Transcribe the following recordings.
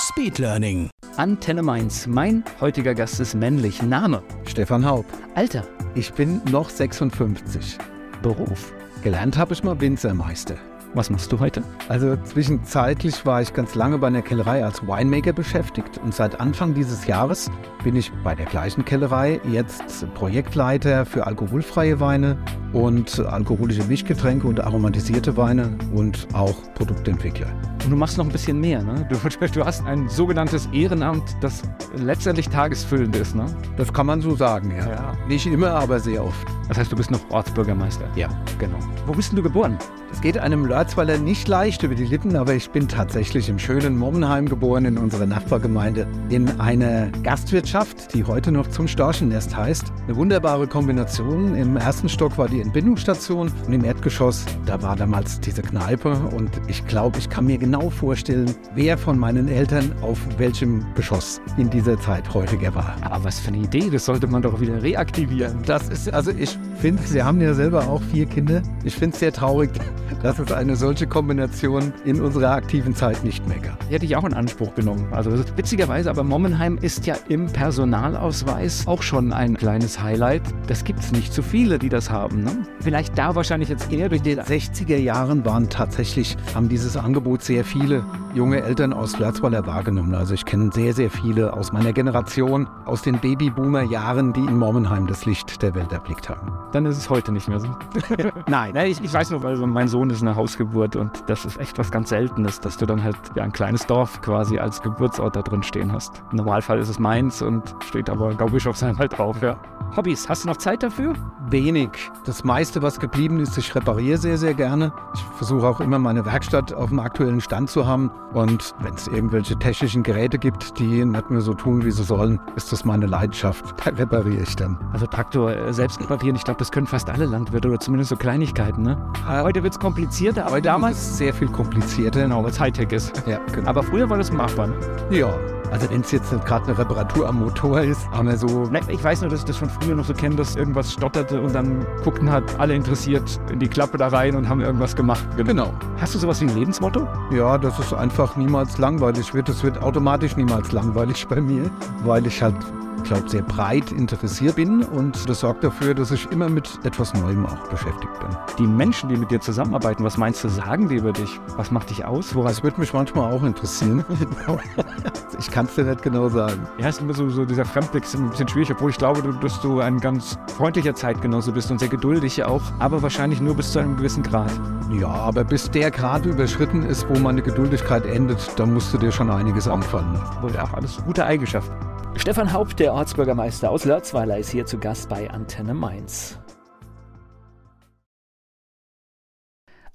Speedlearning. Antenne Mainz. Mein heutiger Gast ist männlich. Name. Stefan Haub. Alter. Ich bin noch 56. Beruf. Gelernt habe ich mal Winzermeister. Was machst du heute? Also zwischenzeitlich war ich ganz lange bei einer Kellerei als Winemaker beschäftigt und seit Anfang dieses Jahres bin ich bei der gleichen Kellerei jetzt Projektleiter für alkoholfreie Weine und alkoholische Mischgetränke und aromatisierte Weine und auch Produktentwickler. Und du machst noch ein bisschen mehr, ne? Du, du hast ein sogenanntes Ehrenamt, das letztendlich tagesfüllend ist, ne? Das kann man so sagen, ja. Ja. Nicht immer, aber sehr oft. Das heißt, du bist noch Ortsbürgermeister. Ja. Genau. Wo bist denn du geboren? Es geht einem Lörzweiler nicht leicht über die Lippen, aber ich bin tatsächlich im schönen Mommenheim geboren, in unserer Nachbargemeinde, in einer Gastwirtschaft, die heute noch zum Storchennest heißt. Eine wunderbare Kombination. Im ersten Stock war die Entbindungsstation und im Erdgeschoss, da war damals diese Kneipe. Und ich glaube, ich kann mir genau vorstellen, wer von meinen Eltern auf welchem Geschoss in dieser Zeit häufiger war. Aber was für eine Idee, das sollte man doch wieder reaktivieren. Das ist, also ich finde, Sie haben ja selber auch vier Kinder. Ich finde es sehr traurig, dass es eine solche Kombination in unserer aktiven Zeit nicht mehr gab. Hätte ich auch in Anspruch genommen. Also witzigerweise, aber Mommenheim ist ja im Personalausweis auch schon ein kleines Highlight. Das gibt es nicht zu viele, die das haben. Ne? Vielleicht da wahrscheinlich jetzt eher durch den 60er Jahren waren tatsächlich, haben dieses Angebot sehr viele junge Eltern aus Lörzweiler wahrgenommen. Also ich kenne sehr, sehr viele aus meiner Generation, aus den Babyboomer-Jahren, die in Mommenheim das Licht der Welt erblickt haben. Dann ist es heute nicht mehr so. Nein, ich, ich weiß nur, weil so mein Sohn ist eine Hausgeburt und das ist echt was ganz Seltenes, dass du dann halt ja, ein kleines Dorf quasi als Geburtsort da drin stehen hast. Im Normalfall ist es Mainz und steht aber Gaubischofsheim halt drauf, ja. Hobbys, hast du noch Zeit dafür? wenig. Das meiste, was geblieben ist, ich repariere sehr, sehr gerne. Ich versuche auch immer meine Werkstatt auf dem aktuellen Stand zu haben. Und wenn es irgendwelche technischen Geräte gibt, die nicht mehr so tun, wie sie sollen, ist das meine Leidenschaft. Da repariere ich dann. Also Traktor äh, selbst reparieren, ich glaube, das können fast alle Landwirte oder zumindest so Kleinigkeiten, ne? Heute wird es komplizierter, aber damals, ist es sehr viel komplizierter. genau, weil es Hightech ist. Ja, genau. Aber früher war das machbar, ne? ja. Also wenn es jetzt gerade eine Reparatur am Motor ist, aber so Ne, Ich weiß nur, dass ich das von früher noch so kenne, dass irgendwas stotterte und dann guckten halt alle interessiert in die Klappe da rein und haben irgendwas gemacht. Genau. Hast du sowas wie ein Lebensmotto? Ja, dass es einfach niemals langweilig wird. Es wird automatisch niemals langweilig bei mir, weil ich halt, glaube sehr breit interessiert bin und das sorgt dafür, dass ich immer mit etwas Neuem auch beschäftigt bin. Die Menschen, die mit dir zusammenarbeiten, was meinst du, sagen die über dich? Was macht dich aus? Woran Das würde mich manchmal auch interessieren. ich kann es dir nicht genau sagen. Ja, ist immer so, so dieser Fremdblick ist ein bisschen schwierig, obwohl ich glaube, du- dass du ein ganz freundlicher Zeitgenosse bist und sehr geduldig auch, aber wahrscheinlich nur bis zu einem gewissen Grad. Ja, aber bis der Grad überschritten ist, wo meine Geduldigkeit endet, da musst du dir schon einiges anfallen. Aber ja, auch alles gute Eigenschaften. Stefan Haupt, der Ortsbürgermeister aus Lörzweiler, ist hier zu Gast bei Antenne Mainz.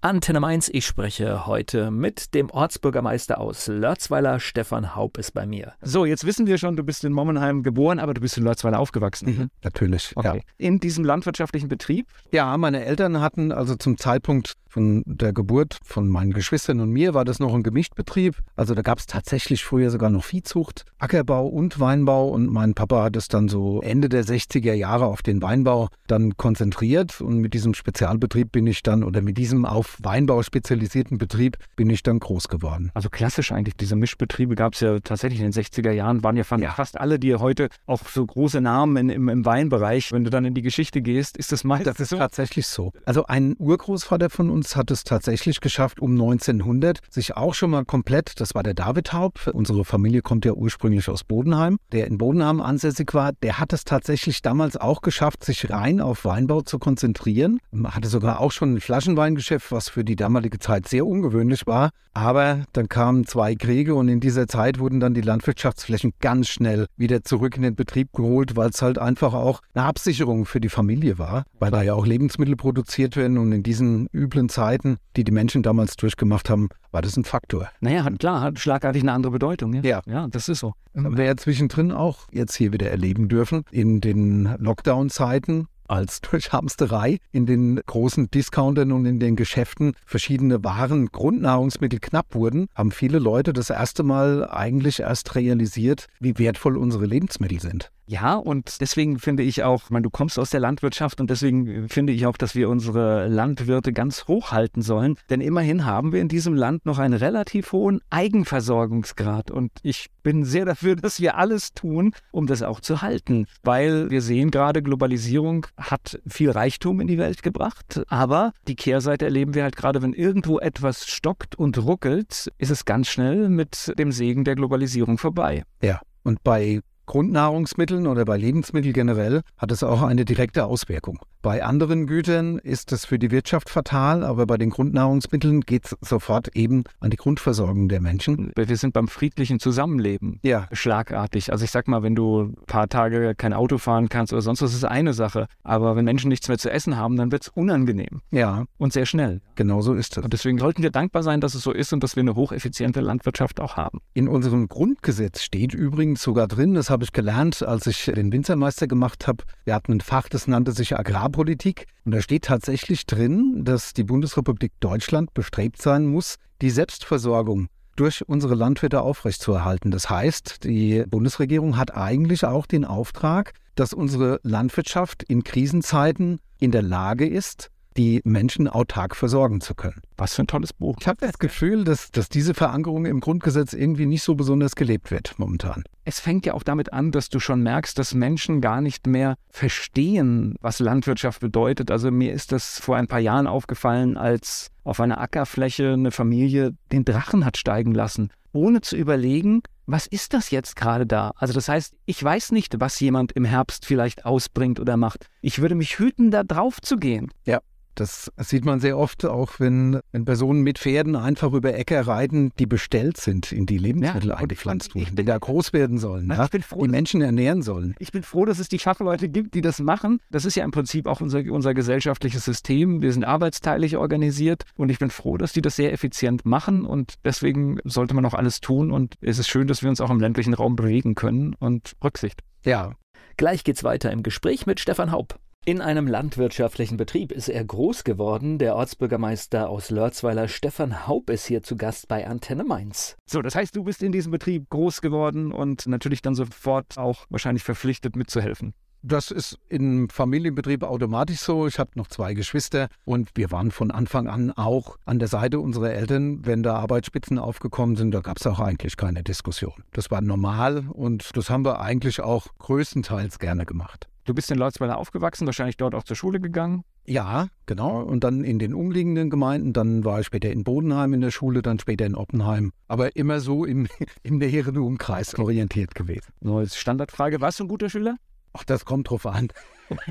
Antenne Mainz, ich spreche heute mit dem Ortsbürgermeister aus Lörzweiler, Stefan Haupt ist bei mir. So, jetzt wissen wir schon, du bist in Mommenheim geboren, aber du bist in Lörzweiler aufgewachsen. Natürlich. Okay. In diesem landwirtschaftlichen Betrieb? Ja. ja, meine Eltern hatten also zum Zeitpunkt von der Geburt von meinen Geschwistern und mir war das noch ein Gemischtbetrieb. Also da gab es tatsächlich früher sogar noch Viehzucht, Ackerbau und Weinbau und mein Papa hat es dann so Ende der 60er Jahre auf den Weinbau dann konzentriert und mit diesem Spezialbetrieb bin ich dann oder mit diesem auf Weinbau spezialisierten Betrieb bin ich dann groß geworden. Also klassisch eigentlich, diese Mischbetriebe gab es ja tatsächlich in den 60er Jahren, waren ja, fa- Ja. fast alle, die heute auch so große Namen in, im, im Weinbereich, wenn du dann in die Geschichte gehst, ist das meist Das ist so. tatsächlich so. Also ein Urgroßvater von uns hat es tatsächlich geschafft, um 1900 sich auch schon mal komplett, das war der David Haub, unsere Familie kommt ja ursprünglich aus Bodenheim, der in Bodenheim ansässig war, der hat es tatsächlich damals auch geschafft, sich rein auf Weinbau zu konzentrieren. Hatte sogar auch schon ein Flaschenweingeschäft, was was für die damalige Zeit sehr ungewöhnlich war. Aber dann kamen zwei Kriege und in dieser Zeit wurden dann die Landwirtschaftsflächen ganz schnell wieder zurück in den Betrieb geholt, weil es halt einfach auch eine Absicherung für die Familie war, weil da ja auch Lebensmittel produziert werden und in diesen üblen Zeiten, die die Menschen damals durchgemacht haben, war das ein Faktor. Naja, klar, hat schlagartig eine andere Bedeutung. Ja, ja, ja das ist so. Haben wir ja zwischendrin auch jetzt hier wieder erleben dürfen. In den Lockdown-Zeiten als durch Hamsterei in den großen Discountern und in den Geschäften verschiedene Waren, Grundnahrungsmittel knapp wurden, haben viele Leute das erste Mal eigentlich erst realisiert, wie wertvoll unsere Lebensmittel sind. Ja, und deswegen finde ich auch, ich meine, du kommst aus der Landwirtschaft und deswegen finde ich auch, dass wir unsere Landwirte ganz hoch halten sollen. Denn immerhin haben wir in diesem Land noch einen relativ hohen Eigenversorgungsgrad. Und ich bin sehr dafür, dass wir alles tun, um das auch zu halten. Weil wir sehen gerade, Globalisierung hat viel Reichtum in die Welt gebracht. Aber die Kehrseite erleben wir halt gerade, wenn irgendwo etwas stockt und ruckelt, ist es ganz schnell mit dem Segen der Globalisierung vorbei. Ja. Und bei Grundnahrungsmitteln oder bei Lebensmitteln generell hat es auch eine direkte Auswirkung. Bei anderen Gütern ist es für die Wirtschaft fatal, aber bei den Grundnahrungsmitteln geht es sofort eben an die Grundversorgung der Menschen. Wir sind beim friedlichen Zusammenleben ja. schlagartig. Also ich sag mal, wenn du ein paar Tage kein Auto fahren kannst oder sonst was, ist eine Sache. Aber wenn Menschen nichts mehr zu essen haben, dann wird es unangenehm. Ja. Und sehr schnell. Genau so ist es. Und deswegen sollten wir dankbar sein, dass es so ist und dass wir eine hocheffiziente Landwirtschaft auch haben. In unserem Grundgesetz steht übrigens sogar drin, das habe ich gelernt, als ich den Winzermeister gemacht habe. Wir hatten ein Fach, das nannte sich Agrarpolitik. Und da steht tatsächlich drin, dass die Bundesrepublik Deutschland bestrebt sein muss, die Selbstversorgung durch unsere Landwirte aufrechtzuerhalten. Das heißt, die Bundesregierung hat eigentlich auch den Auftrag, dass unsere Landwirtschaft in Krisenzeiten in der Lage ist, die Menschen autark versorgen zu können. Was für ein tolles Buch. Ich habe das Gefühl, dass, dass diese Verankerung im Grundgesetz irgendwie nicht so besonders gelebt wird momentan. Es fängt ja auch damit an, dass du schon merkst, dass Menschen gar nicht mehr verstehen, was Landwirtschaft bedeutet. Also mir ist das vor ein paar Jahren aufgefallen, als auf einer Ackerfläche eine Familie den Drachen hat steigen lassen, ohne zu überlegen, was ist das jetzt gerade da? Also das heißt, ich weiß nicht, was jemand im Herbst vielleicht ausbringt oder macht. Ich würde mich hüten, da drauf zu gehen. Ja. Das sieht man sehr oft, auch wenn, wenn Personen mit Pferden einfach über Äcker reiten, die bestellt sind, in die Lebensmittel ja, eingepflanzt wurden, die da groß werden sollen, ja? froh, die Menschen ernähren sollen. Ich bin froh, dass es die Fachleute gibt, die das machen. Das ist ja im Prinzip auch unser, unser gesellschaftliches System. Wir sind arbeitsteilig organisiert und ich bin froh, dass die das sehr effizient machen und deswegen sollte man auch alles tun und es ist schön, dass wir uns auch im ländlichen Raum bewegen können und Rücksicht. Ja. Gleich geht's weiter im Gespräch mit Stefan Haupt. In einem landwirtschaftlichen Betrieb ist er groß geworden. Der Ortsbürgermeister aus Lörzweiler, Stefan Haub, ist hier zu Gast bei Antenne Mainz. So, das heißt, du bist in diesem Betrieb groß geworden und natürlich dann sofort auch wahrscheinlich verpflichtet mitzuhelfen. Das ist im Familienbetrieb automatisch so. Ich habe noch zwei Geschwister und wir waren von Anfang an auch an der Seite unserer Eltern. Wenn da Arbeitsspitzen aufgekommen sind, da gab es auch eigentlich keine Diskussion. Das war normal und das haben wir eigentlich auch größtenteils gerne gemacht. Du bist in Leutzweiler aufgewachsen, wahrscheinlich dort auch zur Schule gegangen. Ja, genau. Und dann in den umliegenden Gemeinden. Dann war ich später in Bodenheim in der Schule, dann später in Oppenheim. Aber immer so im, im näheren Umkreis orientiert gewesen. So, jetzt Standardfrage. Warst du ein guter Schüler? Ach, das kommt drauf an.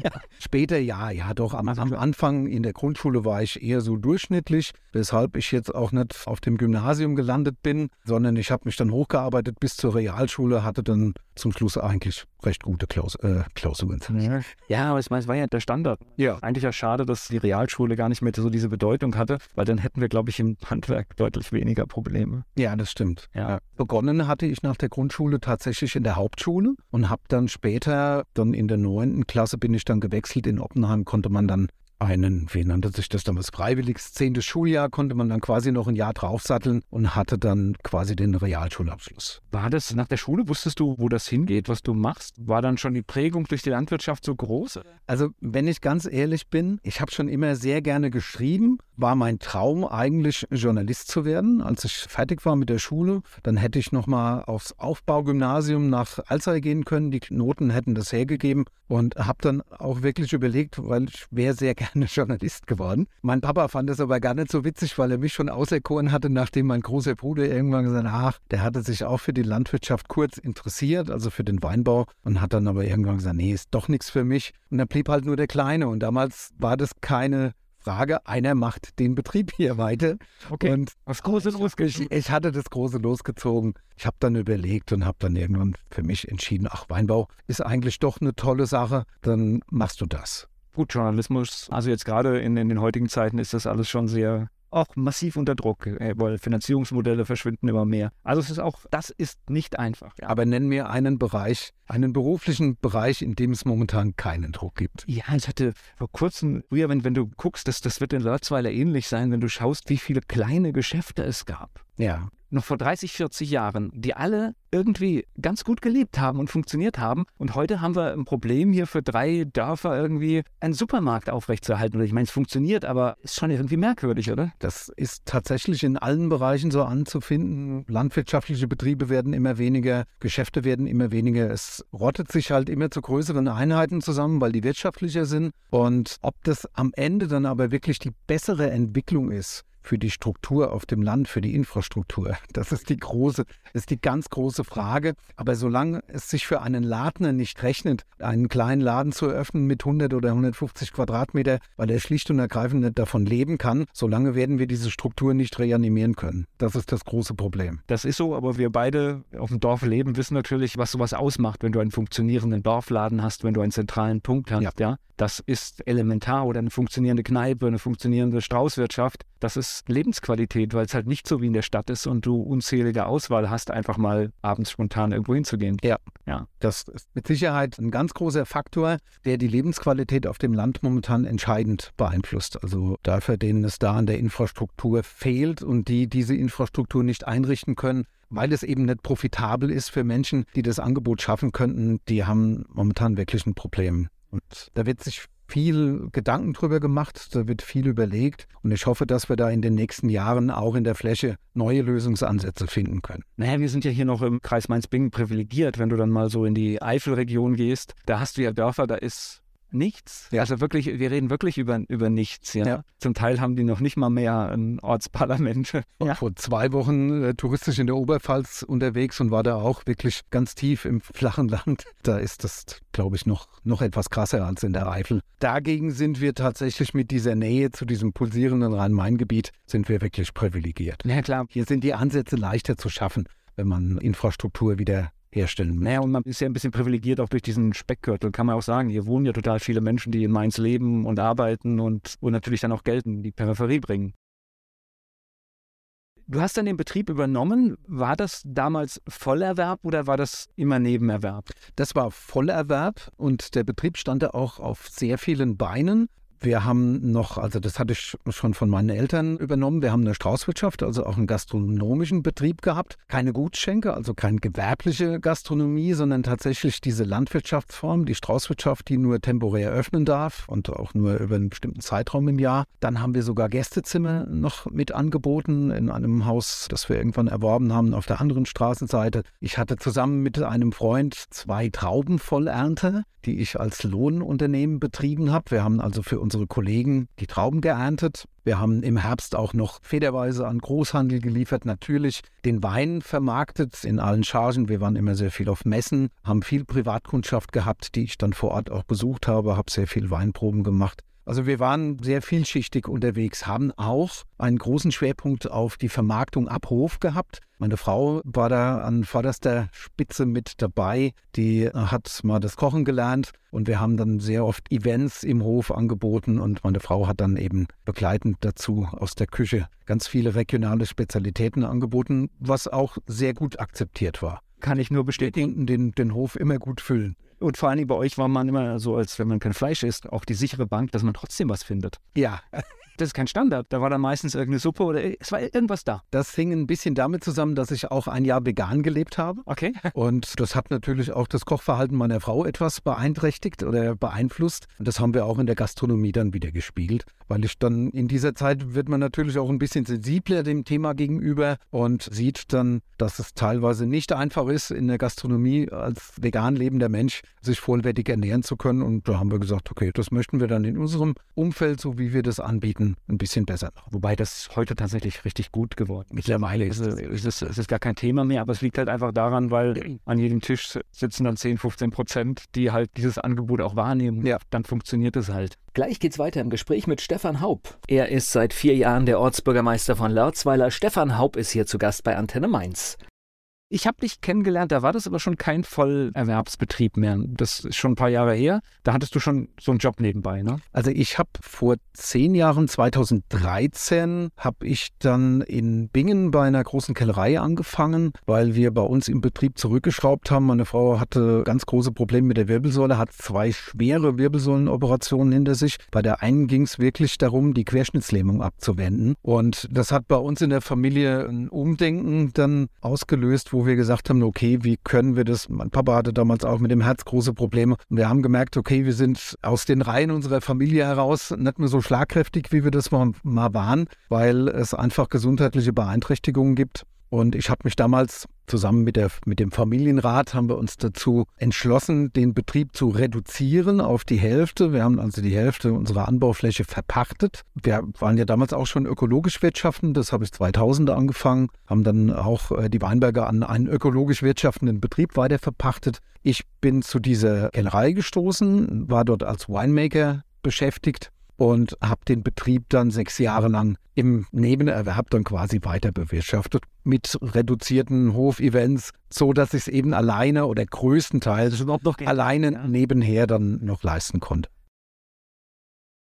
Ja. Später ja, ja doch. Am, am, Anfang in der Grundschule war ich eher so durchschnittlich, weshalb ich jetzt auch nicht auf dem Gymnasium gelandet bin, sondern ich habe mich dann hochgearbeitet bis zur Realschule, hatte dann zum Schluss eigentlich recht gute Klaus äh, Klausuren. Ja, aber ich meine, es war ja der Standard. Ja. Eigentlich ja schade, dass die Realschule gar nicht mehr so diese Bedeutung hatte, weil dann hätten wir, glaube ich, im Handwerk deutlich weniger Probleme. Ja, das stimmt. Ja. ja. Begonnen hatte ich nach der Grundschule tatsächlich in der Hauptschule und habe dann später, dann in der neunten Klasse, bin ich dann gewechselt. In Oppenheim konnte man dann einen, wie nannte sich das damals, freiwilliges zehntes Schuljahr, konnte man dann quasi noch ein Jahr draufsatteln und hatte dann quasi den Realschulabschluss. War das nach der Schule, wusstest du, wo das hingeht, was du machst? War dann schon die Prägung durch die Landwirtschaft so groß? Also, wenn ich ganz ehrlich bin, ich habe schon immer sehr gerne geschrieben, war mein Traum eigentlich Journalist zu werden. Als ich fertig war mit der Schule, dann hätte ich nochmal aufs Aufbaugymnasium nach Alzey gehen können. Die Noten hätten das hergegeben und habe dann auch wirklich überlegt, weil ich wäre sehr gerne Journalist geworden. Mein Papa fand das aber gar nicht so witzig, weil er mich schon auserkoren hatte, nachdem mein großer Bruder irgendwann gesagt hat, ach, der hatte sich auch für die Landwirtschaft kurz interessiert, also für den Weinbau und hat dann aber irgendwann gesagt, nee, ist doch nichts für mich. Und dann blieb halt nur der Kleine und damals war das keine Frage. Einer macht den Betrieb hier weiter. Okay. Und das große losgezogen. Ich hatte das große losgezogen. Ich habe dann überlegt und habe dann irgendwann für mich entschieden, ach, Weinbau ist eigentlich doch eine tolle Sache. Dann machst du das. Gut, Journalismus, also jetzt gerade in, in den heutigen Zeiten ist das alles schon sehr auch massiv unter Druck, äh, weil Finanzierungsmodelle verschwinden immer mehr. Also es ist auch, das ist nicht einfach. Aber nenn mir einen Bereich, einen beruflichen Bereich, in dem es momentan keinen Druck gibt. Ja, ich hatte vor kurzem, früher, wenn, wenn du guckst, das, das wird in Lörzweiler ähnlich sein, wenn du schaust, wie viele kleine Geschäfte es gab. Ja noch vor 30, 40 Jahren, die alle irgendwie ganz gut gelebt haben und funktioniert haben. Und heute haben wir ein Problem hier für drei Dörfer irgendwie einen Supermarkt aufrechtzuerhalten. ich meine, es funktioniert, aber ist schon irgendwie merkwürdig, oder? Das ist tatsächlich in allen Bereichen so anzufinden. Landwirtschaftliche Betriebe werden immer weniger, Geschäfte werden immer weniger. Es rottet sich halt immer zu größeren Einheiten zusammen, weil die wirtschaftlicher sind. Und ob das am Ende dann aber wirklich die bessere Entwicklung ist, für die Struktur auf dem Land, für die Infrastruktur? Das ist die große, ist die ganz große Frage. Aber solange es sich für einen Ladner nicht rechnet, einen kleinen Laden zu eröffnen mit 100 oder 150 Quadratmeter, weil er schlicht und ergreifend nicht davon leben kann, solange werden wir diese Struktur nicht reanimieren können. Das ist das große Problem. Das ist so, aber wir beide auf dem Dorf leben, wissen natürlich, was sowas ausmacht, wenn du einen funktionierenden Dorfladen hast, wenn du einen zentralen Punkt hast. Ja. ja? Das ist elementar oder eine funktionierende Kneipe, eine funktionierende Straußwirtschaft. Das ist Lebensqualität, weil es halt nicht so wie in der Stadt ist und du unzählige Auswahl hast, einfach mal abends spontan irgendwo hinzugehen. Ja, ja. Das ist mit Sicherheit ein ganz großer Faktor, der die Lebensqualität auf dem Land momentan entscheidend beeinflusst. Also dafür, denen es da an der Infrastruktur fehlt und die diese Infrastruktur nicht einrichten können, weil es eben nicht profitabel ist für Menschen, die das Angebot schaffen könnten, die haben momentan wirklich ein Problem. Und da wird sich viel Gedanken drüber gemacht, da wird viel überlegt und ich hoffe, dass wir da in den nächsten Jahren auch in der Fläche neue Lösungsansätze finden können. Naja, wir sind ja hier noch im Kreis Mainz-Bingen privilegiert, wenn du dann mal so in die Eifelregion gehst, da hast du ja Dörfer, da ist nichts. Ja. Also wirklich, wir reden wirklich über, über nichts. Ja? ja. Zum Teil haben die noch nicht mal mehr ein Ortsparlament. Ja. Vor zwei Wochen äh, touristisch in der Oberpfalz unterwegs und war da auch wirklich ganz tief im flachen Land. Da ist das, glaube ich, noch, noch etwas krasser als in der Eifel. Dagegen sind wir tatsächlich mit dieser Nähe zu diesem pulsierenden Rhein-Main-Gebiet, sind wir wirklich privilegiert. Ja, klar. Hier sind die Ansätze leichter zu schaffen wenn man Infrastruktur wieder herstellen. Naja, und man ist ja ein bisschen privilegiert auch durch diesen Speckgürtel, kann man auch sagen. Hier wohnen ja total viele Menschen, die in Mainz leben und arbeiten und, und natürlich dann auch Geld in die Peripherie bringen. Du hast dann den Betrieb übernommen. War das damals Vollerwerb oder war das immer Nebenerwerb? Das war Vollerwerb und der Betrieb stand da auch auf sehr vielen Beinen. Wir haben noch, also das hatte ich schon von meinen Eltern übernommen, wir haben eine Straußwirtschaft, also auch einen gastronomischen Betrieb gehabt. Keine Gutschenke, also keine gewerbliche Gastronomie, sondern tatsächlich diese Landwirtschaftsform, die Straußwirtschaft, die nur temporär öffnen darf und auch nur über einen bestimmten Zeitraum im Jahr. Dann haben wir sogar Gästezimmer noch mit angeboten in einem Haus, das wir irgendwann erworben haben auf der anderen Straßenseite. Ich hatte zusammen mit einem Freund zwei Traubenvollernte, die ich als Lohnunternehmen betrieben habe. Wir haben also für unsere Kollegen die Trauben geerntet. Wir haben im Herbst auch noch federweise an Großhandel geliefert, natürlich den Wein vermarktet in allen Chargen. Wir waren immer sehr viel auf Messen, haben viel Privatkundschaft gehabt, die ich dann vor Ort auch besucht habe, habe sehr viel Weinproben gemacht. Also wir waren sehr vielschichtig unterwegs, haben auch einen großen Schwerpunkt auf die Vermarktung ab Hof gehabt. Meine Frau war da an vorderster Spitze mit dabei. Die hat mal das Kochen gelernt und wir haben dann sehr oft Events im Hof angeboten und meine Frau hat dann eben begleitend dazu aus der Küche ganz viele regionale Spezialitäten angeboten, was auch sehr gut akzeptiert war. Kann ich nur bestätigen. Den, den Hof immer gut füllen. Und vor allem bei euch war man immer so, als wenn man kein Fleisch isst, auch die sichere Bank, dass man trotzdem was findet. Ja. Das ist kein Standard. Da war dann meistens irgendeine Suppe oder es war irgendwas da. Das hing ein bisschen damit zusammen, dass ich auch ein Jahr vegan gelebt habe. Okay. Und das hat natürlich auch das Kochverhalten meiner Frau etwas beeinträchtigt oder beeinflusst. Und das haben wir auch in der Gastronomie dann wieder gespiegelt weil ich dann in dieser Zeit wird man natürlich auch ein bisschen sensibler dem Thema gegenüber und sieht dann, dass es teilweise nicht einfach ist, in der Gastronomie als vegan lebender Mensch sich vollwertig ernähren zu können. Und da haben wir gesagt, okay, das möchten wir dann in unserem Umfeld, so wie wir das anbieten, Zeiten ein bisschen besser noch. Wobei das heute tatsächlich richtig gut geworden ist. Mittlerweile ist es, ist, es, es ist gar kein Thema mehr, aber es liegt halt einfach daran, weil an jedem Tisch sitzen dann 10, 15 Prozent, die halt dieses Angebot auch wahrnehmen. Ja. Dann funktioniert es halt. Gleich geht's weiter im Gespräch mit Stefan Haub. Er ist seit vier Jahren der Ortsbürgermeister von Lörzweiler. Stefan Haub ist hier zu Gast bei Antenne Mainz. Ich habe dich kennengelernt, da war das aber schon kein Vollerwerbsbetrieb mehr. Das ist schon ein paar Jahre her. Da hattest du schon so einen Job nebenbei, ne? Also ich habe vor zehn Jahren, 2013, habe ich dann in Bingen bei einer großen Kellerei angefangen, weil wir bei uns im Betrieb zurückgeschraubt haben. Meine Frau hatte ganz große Probleme mit der Wirbelsäule, hat zwei schwere Wirbelsäulenoperationen hinter sich. Bei der einen ging es wirklich darum, die Querschnittslähmung abzuwenden. Und das hat bei uns in der Familie ein Umdenken dann ausgelöst, wo wir gesagt haben, okay, wie können wir das? Mein Papa hatte damals auch mit dem Herz große Probleme. Und wir haben gemerkt, okay, wir sind aus den Reihen unserer Familie heraus nicht mehr so schlagkräftig, wie wir das mal waren, weil es einfach gesundheitliche Beeinträchtigungen gibt. Und ich habe mich damals zusammen mit, der, mit dem Familienrat haben wir uns dazu entschlossen, den Betrieb zu reduzieren auf die Hälfte. Wir haben also die Hälfte unserer Anbaufläche verpachtet. Wir waren ja damals auch schon ökologisch wirtschaften. Das habe ich 2000 angefangen, haben dann auch äh, die Weinberge an einen ökologisch wirtschaftenden Betrieb weiter verpachtet. Ich bin zu dieser Kellerei gestoßen, war dort als Winemaker beschäftigt und habe den Betrieb dann sechs Jahre lang im Nebenerwerb dann quasi weiter bewirtschaftet mit reduzierten Hofevents, so dass ich es eben alleine oder größtenteils noch alleine ja. nebenher dann noch leisten konnte.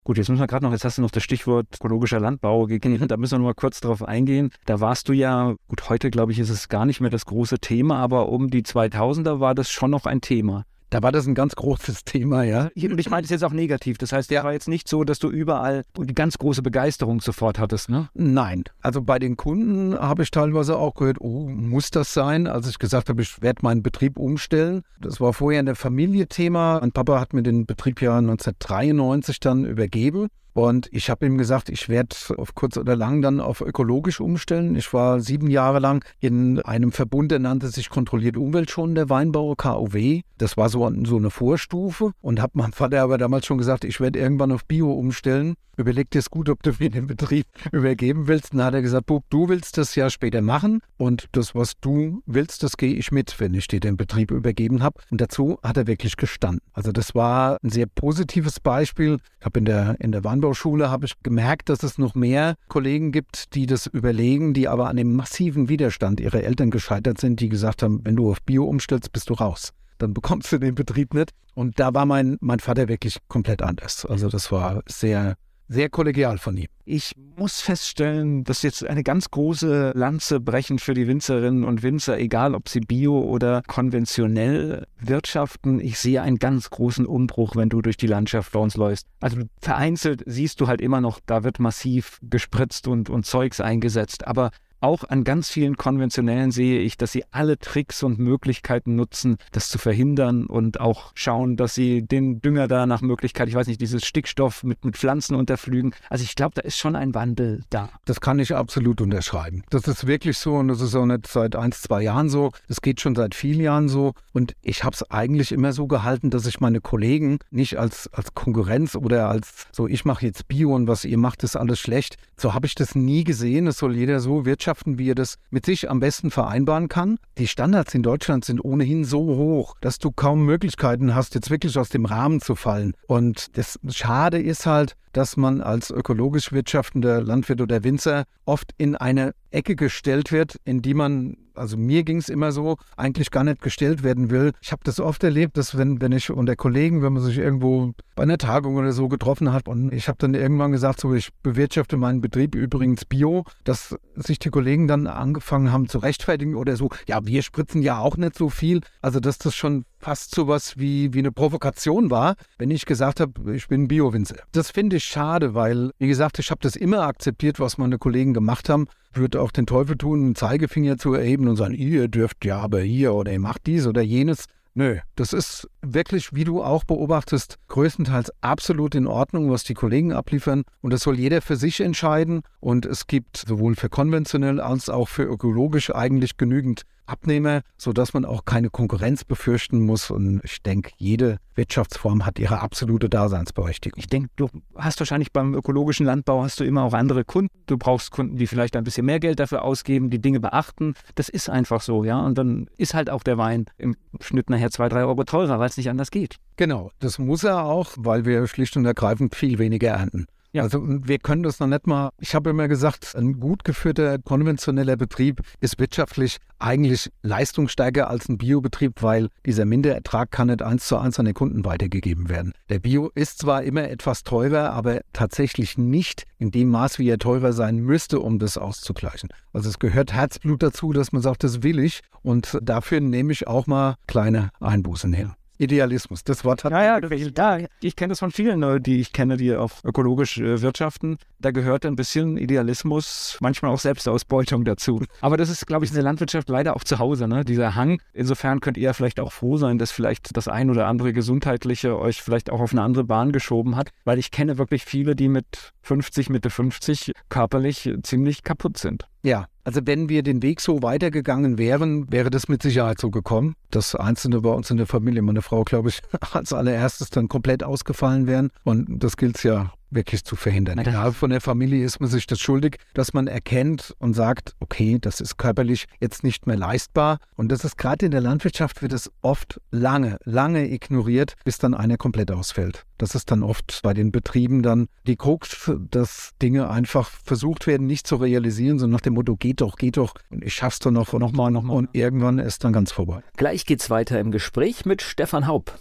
Gut, jetzt müssen wir gerade noch, jetzt hast du noch das Stichwort ökologischer Landbau gegeben, da müssen wir noch mal kurz drauf eingehen. Da warst du ja, gut, heute glaube ich ist es gar nicht mehr das große Thema, aber um die 2000er war das schon noch ein Thema. Da war das ein ganz großes Thema, ja. Und ich meine es jetzt auch negativ. Das heißt, ja. war jetzt nicht so, dass du überall die ganz große Begeisterung sofort hattest, ne? Nein. Also bei den Kunden habe ich teilweise auch gehört, oh, muss das sein? Als ich gesagt habe, ich werde meinen Betrieb umstellen. Das war vorher in der Familie Thema. Mein Papa hat mir den Betrieb ja 1993 dann übergeben. Und ich habe ihm gesagt, ich werde auf kurz oder lang dann auf ökologisch umstellen. Ich war sieben Jahre lang in einem Verbund, der nannte sich kontrolliert umweltschonender Weinbauer KOW. Das war so, so eine Vorstufe und habe meinem Vater aber damals schon gesagt, ich werde irgendwann auf Bio umstellen. Überleg dir es gut, ob du mir den Betrieb übergeben willst. dann hat er gesagt, Bub, du willst das ja später machen und das, was du willst, das gehe ich mit, wenn ich dir den Betrieb übergeben habe. Und dazu hat er wirklich gestanden. Also das war ein sehr positives Beispiel. Ich habe in der, in der Weinbau Weinbauschule habe ich gemerkt, dass es noch mehr Kollegen gibt, die das überlegen, die aber an dem massiven Widerstand ihrer Eltern gescheitert sind, die gesagt haben, wenn du auf Bio umstellst, bist du raus. Dann bekommst du den Betrieb nicht. Und da war mein, mein Vater wirklich komplett anders. Also das war sehr sehr kollegial von ihm. Ich muss feststellen, dass jetzt eine ganz große Lanze brechen für die Winzerinnen und Winzer, egal ob sie bio oder konventionell wirtschaften. Ich sehe einen ganz großen Umbruch, wenn du durch die Landschaft bei uns läufst. Also vereinzelt siehst du halt immer noch, da wird massiv gespritzt und, und Zeugs eingesetzt. Aber auch an ganz vielen konventionellen sehe ich, dass sie alle Tricks und Möglichkeiten nutzen, das zu verhindern und auch schauen, dass sie den Dünger da nach Möglichkeit, ich weiß nicht, dieses Stickstoff mit, mit Pflanzen unterflügen. Also ich glaube, da ist schon ein Wandel da. Das kann ich absolut unterschreiben. Das ist wirklich so und das ist auch nicht seit ein, zwei Jahren so. Das geht schon seit vielen Jahren so. Und ich habe es eigentlich immer so gehalten, dass ich meine Kollegen nicht als, als Konkurrenz oder als so, ich mache jetzt Bio und was ihr macht, ist alles schlecht. So habe ich das nie gesehen. Es soll jeder so wirtschaften Wirtschaften, wie er das mit sich am besten vereinbaren kann. Die Standards in Deutschland sind ohnehin so hoch, dass du kaum Möglichkeiten hast, jetzt wirklich aus dem Rahmen zu fallen. Und das Schade ist halt, dass man als ökologisch wirtschaftender Landwirt oder Winzer oft in eine Ecke gestellt wird, in die man, also mir ging es immer so, eigentlich gar nicht gestellt werden will. Ich habe das oft erlebt, dass wenn, wenn ich unter Kollegen, wenn man sich irgendwo bei einer Tagung oder so getroffen hat und ich habe dann irgendwann gesagt, so ich bewirtschafte meinen Betrieb übrigens bio, dass sich die Kollegen dann angefangen haben zu rechtfertigen oder so, ja, wir spritzen ja auch nicht so viel. Also dass das schon fast so was wie, wie eine Provokation war, wenn ich gesagt habe, ich bin Bio-Winzer. Das finde ich schade, weil, wie gesagt, ich habe das immer akzeptiert, was meine Kollegen gemacht haben. Würde auch den Teufel tun, einen Zeigefinger zu erheben und sagen, ihr dürft ja aber hier oder ihr macht dies oder jenes. Nö, das ist wirklich, wie du auch beobachtest, größtenteils absolut in Ordnung, was die Kollegen abliefern. Und das soll jeder für sich entscheiden. Und es gibt sowohl für konventionell als auch für ökologisch eigentlich genügend Abnehmer, sodass man auch keine Konkurrenz befürchten muss. Und ich denke, jede Wirtschaftsform hat ihre absolute Daseinsberechtigung. Ich denke, du hast wahrscheinlich beim ökologischen Landbau hast du immer auch andere Kunden. Du brauchst Kunden, die vielleicht ein bisschen mehr Geld dafür ausgeben, die Dinge beachten. Das ist einfach so, ja. Und dann ist halt auch der Wein im Schnitt nachher zwei, drei Euro teurer, weil es nicht anders geht. Genau, das muss er auch, weil wir schlicht und ergreifend viel weniger ernten. Ja. Also wir können das noch nicht mal, ich habe immer gesagt, ein gut geführter konventioneller Betrieb ist wirtschaftlich eigentlich leistungsstärker als ein Biobetrieb, weil dieser Minderertrag kann nicht eins zu eins an den Kunden weitergegeben werden. Der Bio ist zwar immer etwas teurer, aber tatsächlich nicht in dem Maß, wie er teurer sein müsste, um das auszugleichen. Also es gehört Herzblut dazu, dass man sagt, das will ich und dafür nehme ich auch mal kleine Einbußen her. Idealismus. Das Wort hat. Ja, ja, da, ich kenne das von vielen, die ich kenne, die auch ökologisch äh, wirtschaften. Da gehört ein bisschen Idealismus, manchmal auch Selbstausbeutung dazu. Aber das ist, glaube ich, in der Landwirtschaft leider auch zu Hause, ne? dieser Hang. Insofern könnt ihr vielleicht auch froh sein, dass vielleicht das ein oder andere Gesundheitliche euch vielleicht auch auf eine andere Bahn geschoben hat, weil ich kenne wirklich viele, die mit 50, Mitte 50 körperlich ziemlich kaputt sind. Ja, also wenn wir den Weg so weitergegangen wären, wäre das mit Sicherheit so gekommen, dass Einzelne bei uns in der Familie, meine Frau, glaube ich, als allererstes dann komplett ausgefallen wären. Und das gilt es ja wirklich zu verhindern. Innerhalb von der Familie ist man sich das schuldig, dass man erkennt und sagt, okay, das ist körperlich jetzt nicht mehr leistbar. Und das ist gerade in der Landwirtschaft wird es oft lange, lange ignoriert, bis dann einer komplett ausfällt. Das ist dann oft bei den Betrieben dann die Krux, dass Dinge einfach versucht werden, nicht zu realisieren, sondern nach dem Motto, geht doch, geht doch, und ich schaff's doch noch, nochmal, nochmal. Und irgendwann ist dann ganz vorbei. Gleich geht's weiter im Gespräch mit Stefan Haupt.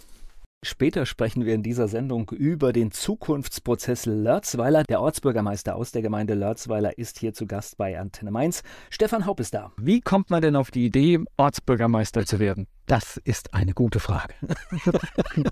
Später sprechen wir in dieser Sendung über den Zukunftsprozess Lörzweiler. Der Ortsbürgermeister aus der Gemeinde Lörzweiler ist hier zu Gast bei Antenne Mainz. Stefan Haupt ist da. Wie kommt man denn auf die Idee, Ortsbürgermeister zu werden? Das ist eine gute Frage.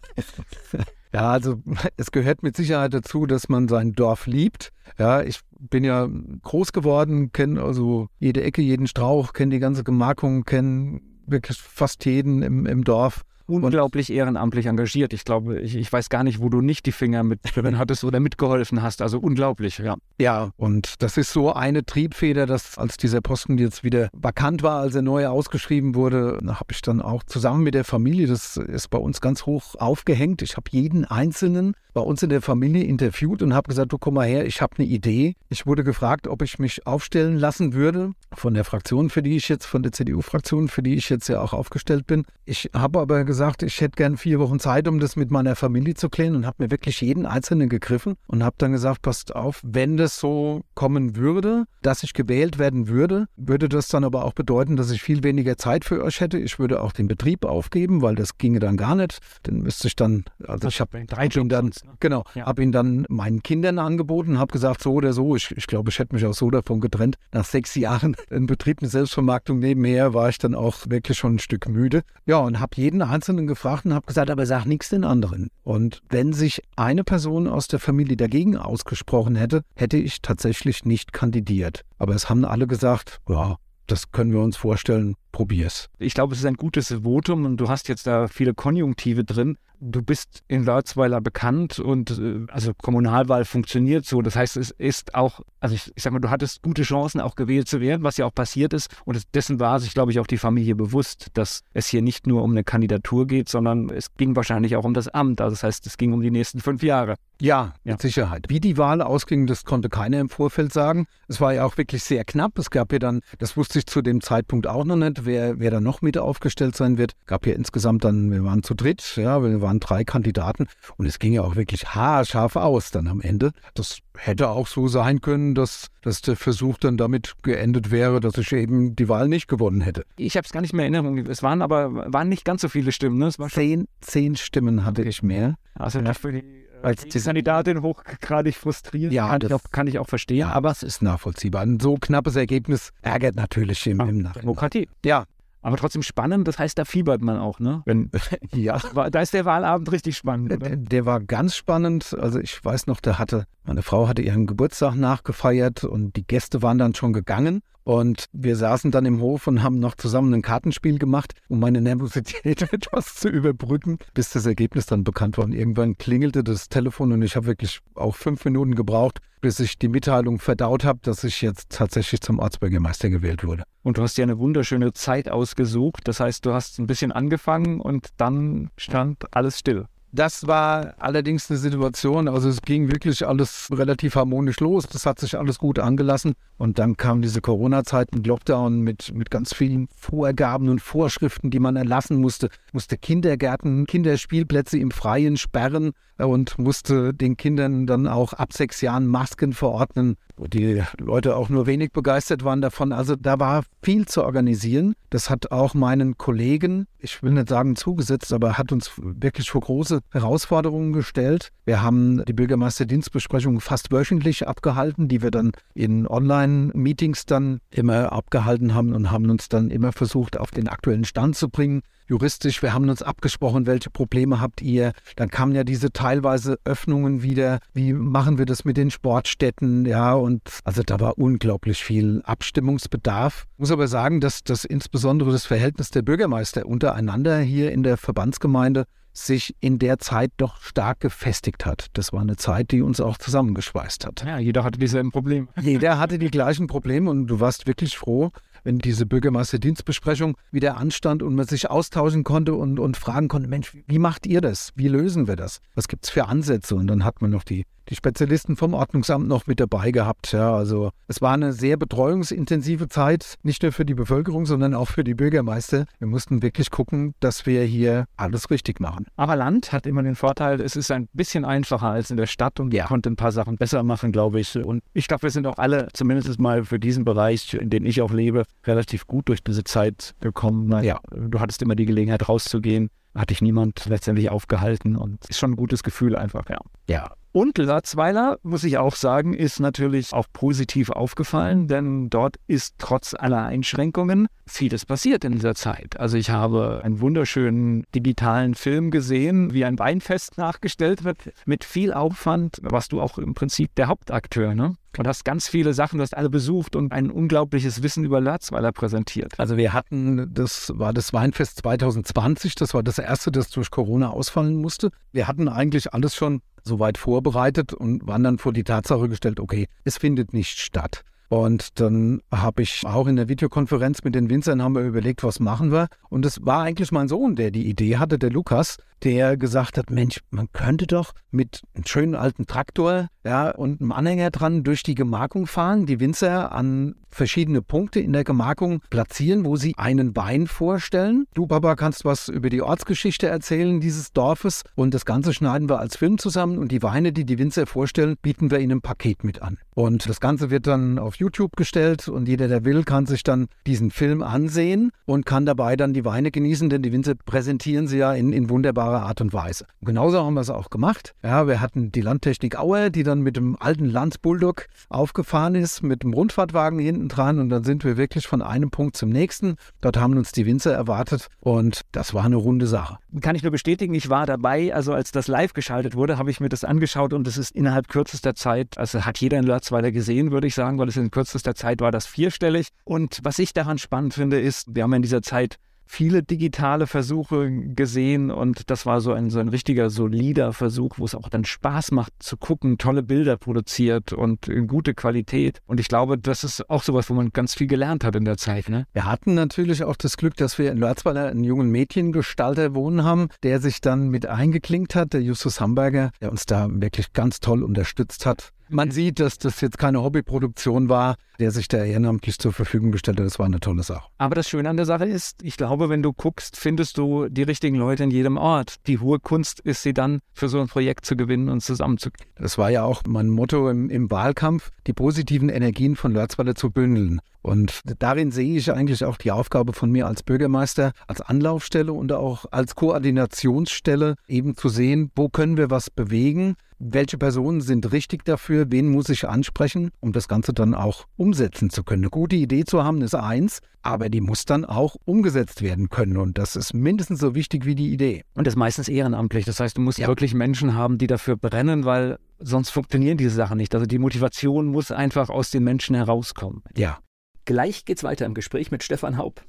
ja, also es gehört mit Sicherheit dazu, dass man sein Dorf liebt. Ja, ich bin ja groß geworden, kenne also jede Ecke, jeden Strauch, kenne die ganze Gemarkung, kenne wirklich fast jeden im, im Dorf unglaublich ehrenamtlich engagiert. Ich glaube, ich, ich, weiß gar nicht, wo du nicht die Finger mit drin hattest oder mitgeholfen hast. Also unglaublich, ja. Ja, und das ist so eine Triebfeder, dass als dieser Posten jetzt wieder vakant war, als er neu ausgeschrieben wurde, habe ich dann auch zusammen mit der Familie, das ist bei uns ganz hoch aufgehängt. Ich habe jeden Einzelnen bei uns in der Familie interviewt und habe gesagt, du komm mal her, ich habe eine Idee. Ich wurde gefragt, ob ich mich aufstellen lassen würde von der Fraktion, für die ich jetzt, von der CDU-Fraktion, für die ich jetzt ja auch aufgestellt bin. Ich habe aber gesagt, ich hätte gern vier Wochen Zeit, um das mit meiner Familie zu klären und habe mir wirklich jeden Einzelnen gegriffen und habe dann gesagt, passt auf, wenn das so kommen würde, dass ich gewählt werden würde, würde das dann aber auch bedeuten, dass ich viel weniger Zeit für euch hätte. Ich würde auch den Betrieb aufgeben, weil das ginge dann gar nicht. Dann müsste ich dann, also ich habe drei Jobs dann Ne? Genau. Ja. Habe ihn dann meinen Kindern angeboten, habe gesagt, so oder so, ich, ich glaube, ich hätte mich auch so davon getrennt. Nach sechs Jahren in Betrieb mit Selbstvermarktung nebenher war ich dann auch wirklich schon ein Stück müde. Ja, und habe jeden Einzelnen gefragt und habe gesagt, aber sag nichts den anderen. Und wenn sich eine Person aus der Familie dagegen ausgesprochen hätte, hätte ich tatsächlich nicht kandidiert. Aber es haben alle gesagt, ja, das können wir uns vorstellen, probier's. Ich glaube, es ist ein gutes Votum und du hast jetzt da viele Konjunktive drin du bist in Lörzweiler bekannt und äh, also Kommunalwahl funktioniert so. Das heißt, es ist auch, also ich, ich sag mal, du hattest gute Chancen, auch gewählt zu werden, was ja auch passiert ist. Und es, dessen war sich, glaube ich, auch die Familie bewusst, dass es hier nicht nur um eine Kandidatur geht, sondern es ging wahrscheinlich auch um das Amt. Also das heißt, es ging um die nächsten fünf Jahre. Ja, ja, mit Sicherheit. Wie die Wahl ausging, das konnte keiner im Vorfeld sagen. Es war ja auch wirklich sehr knapp. Es gab ja dann, das wusste ich zu dem Zeitpunkt auch noch nicht, wer, wer da noch mit aufgestellt sein wird. Es Gab ja insgesamt dann, wir waren zu dritt, ja, wir waren drei Kandidaten und es ging ja auch wirklich haarscharf aus dann am Ende. Das hätte auch so sein können, dass, dass der Versuch dann damit geendet wäre, dass ich eben die Wahl nicht gewonnen hätte. Ich habe es gar nicht mehr in Erinnerung. Es waren aber waren nicht ganz so viele Stimmen. Ne? zehn, zehn Stimmen hatte ich mehr. Also ja. für die als die Kandidatin hochgradig frustriert. Ja, kann, ich auch, kann ich auch verstehen. Ja, aber es ist nachvollziehbar. Ein so knappes Ergebnis ärgert natürlich im, im Nachhinein. Demokratie. Ja, aber trotzdem spannend, das heißt, da fiebert man auch, ne? Wenn, ja. Da ist der Wahlabend richtig spannend. Der, der, war ganz spannend. Also ich weiß noch, der hatte, meine Frau hatte ihren Geburtstag nachgefeiert und die Gäste waren dann schon gegangen. Und wir saßen dann im Hof und haben noch zusammen ein Kartenspiel gemacht, um meine Nervosität etwas zu überbrücken, bis das Ergebnis dann bekannt war. Und irgendwann klingelte das Telefon und ich habe wirklich auch fünf Minuten gebraucht, bis ich die Mitteilung verdaut habe, dass ich jetzt tatsächlich zum Ortsbürgermeister gewählt wurde. Und du hast ja eine wunderschöne Zeit ausgesucht. Das heißt, du hast ein bisschen angefangen und dann stand alles still. Das war allerdings eine Situation, also es ging wirklich alles relativ harmonisch los. Das hat sich alles gut angelassen. Und dann kam diese Corona-Zeit mit Lockdown mit, mit ganz vielen Vorgaben und Vorschriften, die man erlassen musste. Musste Kindergärten, Kinderspielplätze im Freien sperren und musste den Kindern dann auch ab sechs Jahren Masken verordnen, wo die Leute auch nur wenig begeistert waren davon. Also da war viel zu organisieren. Das hat auch meinen Kollegen, ich will nicht sagen zugesetzt, aber hat uns wirklich vor große Herausforderungen gestellt. Wir haben die Bürgermeisterdienstbesprechung fast wöchentlich abgehalten, die wir dann in Online-Meetings dann immer abgehalten haben und haben uns dann immer versucht, auf den aktuellen Stand zu bringen juristisch, wir haben uns abgesprochen, welche Probleme habt ihr. Dann kamen ja diese teilweise Öffnungen wieder. Wie machen wir das mit den Sportstätten? Ja, und also da war unglaublich viel Abstimmungsbedarf. Ich muss aber sagen, dass das insbesondere das Verhältnis der Bürgermeister untereinander hier in der Verbandsgemeinde sich in der Zeit doch stark gefestigt hat. Das war eine Zeit, die uns auch zusammengeschweißt hat. Ja, jeder hatte dieselben Probleme. Jeder hatte die gleichen Probleme und du warst wirklich froh, wenn diese Bürgermeisterdienstbesprechung wieder anstand und man sich austauschen konnte und, und fragen konnte, Mensch, wie macht ihr das? Wie lösen wir das? Was gibt es für Ansätze? Und dann hat man noch die die Spezialisten vom Ordnungsamt noch mit dabei gehabt. Ja, also es war eine sehr betreuungsintensive Zeit, nicht nur für die Bevölkerung, sondern auch für die Bürgermeister. Wir mussten wirklich gucken, dass wir hier alles richtig machen. Aber Land hat immer den Vorteil, es ist ein bisschen einfacher als in der Stadt und ja. konnte ein paar Sachen besser machen, glaube ich. Und ich glaube, wir sind auch alle, zumindest mal für diesen Bereich, in dem ich auch lebe, relativ gut durch diese Zeit gekommen. Ja, du hattest immer die Gelegenheit rauszugehen hat dich niemand letztendlich aufgehalten und ist schon ein gutes Gefühl einfach, ja. Ja, und Latzweiler, muss ich auch sagen, ist natürlich auch positiv aufgefallen, denn dort ist trotz aller Einschränkungen vieles passiert in dieser Zeit. Also ich habe einen wunderschönen digitalen Film gesehen, wie ein Weinfest nachgestellt wird, mit viel Aufwand, warst du auch im Prinzip der Hauptakteur, ne? Und hast ganz viele Sachen, du hast alle besucht und ein unglaubliches Wissen über Latzweiler präsentiert. Also wir hatten, das war das Weinfest 2020, das war das erste, das durch Corona ausfallen musste. Wir hatten eigentlich alles schon soweit vorbereitet und waren dann vor die Tatsache gestellt, okay, es findet nicht statt. Und dann habe ich auch in der Videokonferenz mit den Winzern haben wir überlegt, was machen wir. Und es war eigentlich mein Sohn, der die Idee hatte, der Lukas, der gesagt hat, Mensch, man könnte doch mit einem schönen alten Traktor ja, und einem Anhänger dran durch die Gemarkung fahren, die Winzer an verschiedene Punkte in der Gemarkung platzieren, wo sie einen Wein vorstellen. Du, Papa, kannst was über die Ortsgeschichte erzählen dieses Dorfes und das Ganze schneiden wir als Film zusammen und die Weine, die die Winzer vorstellen, bieten wir in einem Paket mit an. Und das Ganze wird dann auf YouTube gestellt und jeder, der will, kann sich dann diesen Film ansehen und kann dabei dann die Weine genießen, denn die Winzer präsentieren sie ja in, in wunderbarer Art und Weise. Genauso haben wir es auch gemacht. Ja, wir hatten die Landtechnik Auer, die dann mit dem alten Landsbulldog aufgefahren ist, mit dem Rundfahrtwagen hinten dran und dann sind wir wirklich von einem Punkt zum nächsten. Dort haben uns die Winzer erwartet und das war eine runde Sache. Kann ich nur bestätigen, ich war dabei, also als das live geschaltet wurde, habe ich mir das angeschaut und es ist innerhalb kürzester Zeit, also hat jeder in Lörzweiler gesehen, würde ich sagen, weil es in kürzester Zeit war das vierstellig. Und was ich daran spannend finde, ist, wir haben in dieser Zeit viele digitale Versuche gesehen und das war so ein, so ein richtiger solider Versuch, wo es auch dann Spaß macht zu gucken, tolle Bilder produziert und in gute Qualität. Und ich glaube, das ist auch sowas, wo man ganz viel gelernt hat in der Zeit. Ne? Wir hatten natürlich auch das Glück, dass wir in Lörzweiler einen jungen Mädchengestalter wohnen haben, der sich dann mit eingeklinkt hat, der Justus Hamburger, der uns da wirklich ganz toll unterstützt hat. Man sieht, dass das jetzt keine Hobbyproduktion war, der sich da ehrenamtlich zur Verfügung gestellt hat. Das war eine tolle Sache. Aber das Schöne an der Sache ist, ich glaube, wenn du guckst, findest du die richtigen Leute in jedem Ort. Die hohe Kunst ist sie dann, für so ein Projekt zu gewinnen und zusammenzugehen. Das war ja auch mein Motto im, im Wahlkampf, die positiven Energien von Lörzweiler zu bündeln. Und darin sehe ich eigentlich auch die Aufgabe von mir als Bürgermeister, als Anlaufstelle und auch als Koordinationsstelle, eben zu sehen, wo können wir was bewegen, welche Personen sind richtig dafür, wen muss ich ansprechen, um das Ganze dann auch umsetzen zu können. Eine gute Idee zu haben ist eins, aber die muss dann auch umgesetzt werden können und das ist mindestens so wichtig wie die Idee. Und das ist meistens ehrenamtlich, das heißt, du musst ja. wirklich Menschen haben, die dafür brennen, weil sonst funktionieren diese Sachen nicht. Also die Motivation muss einfach aus den Menschen herauskommen. Ja, Gleich geht's weiter im Gespräch mit Stefan Haub.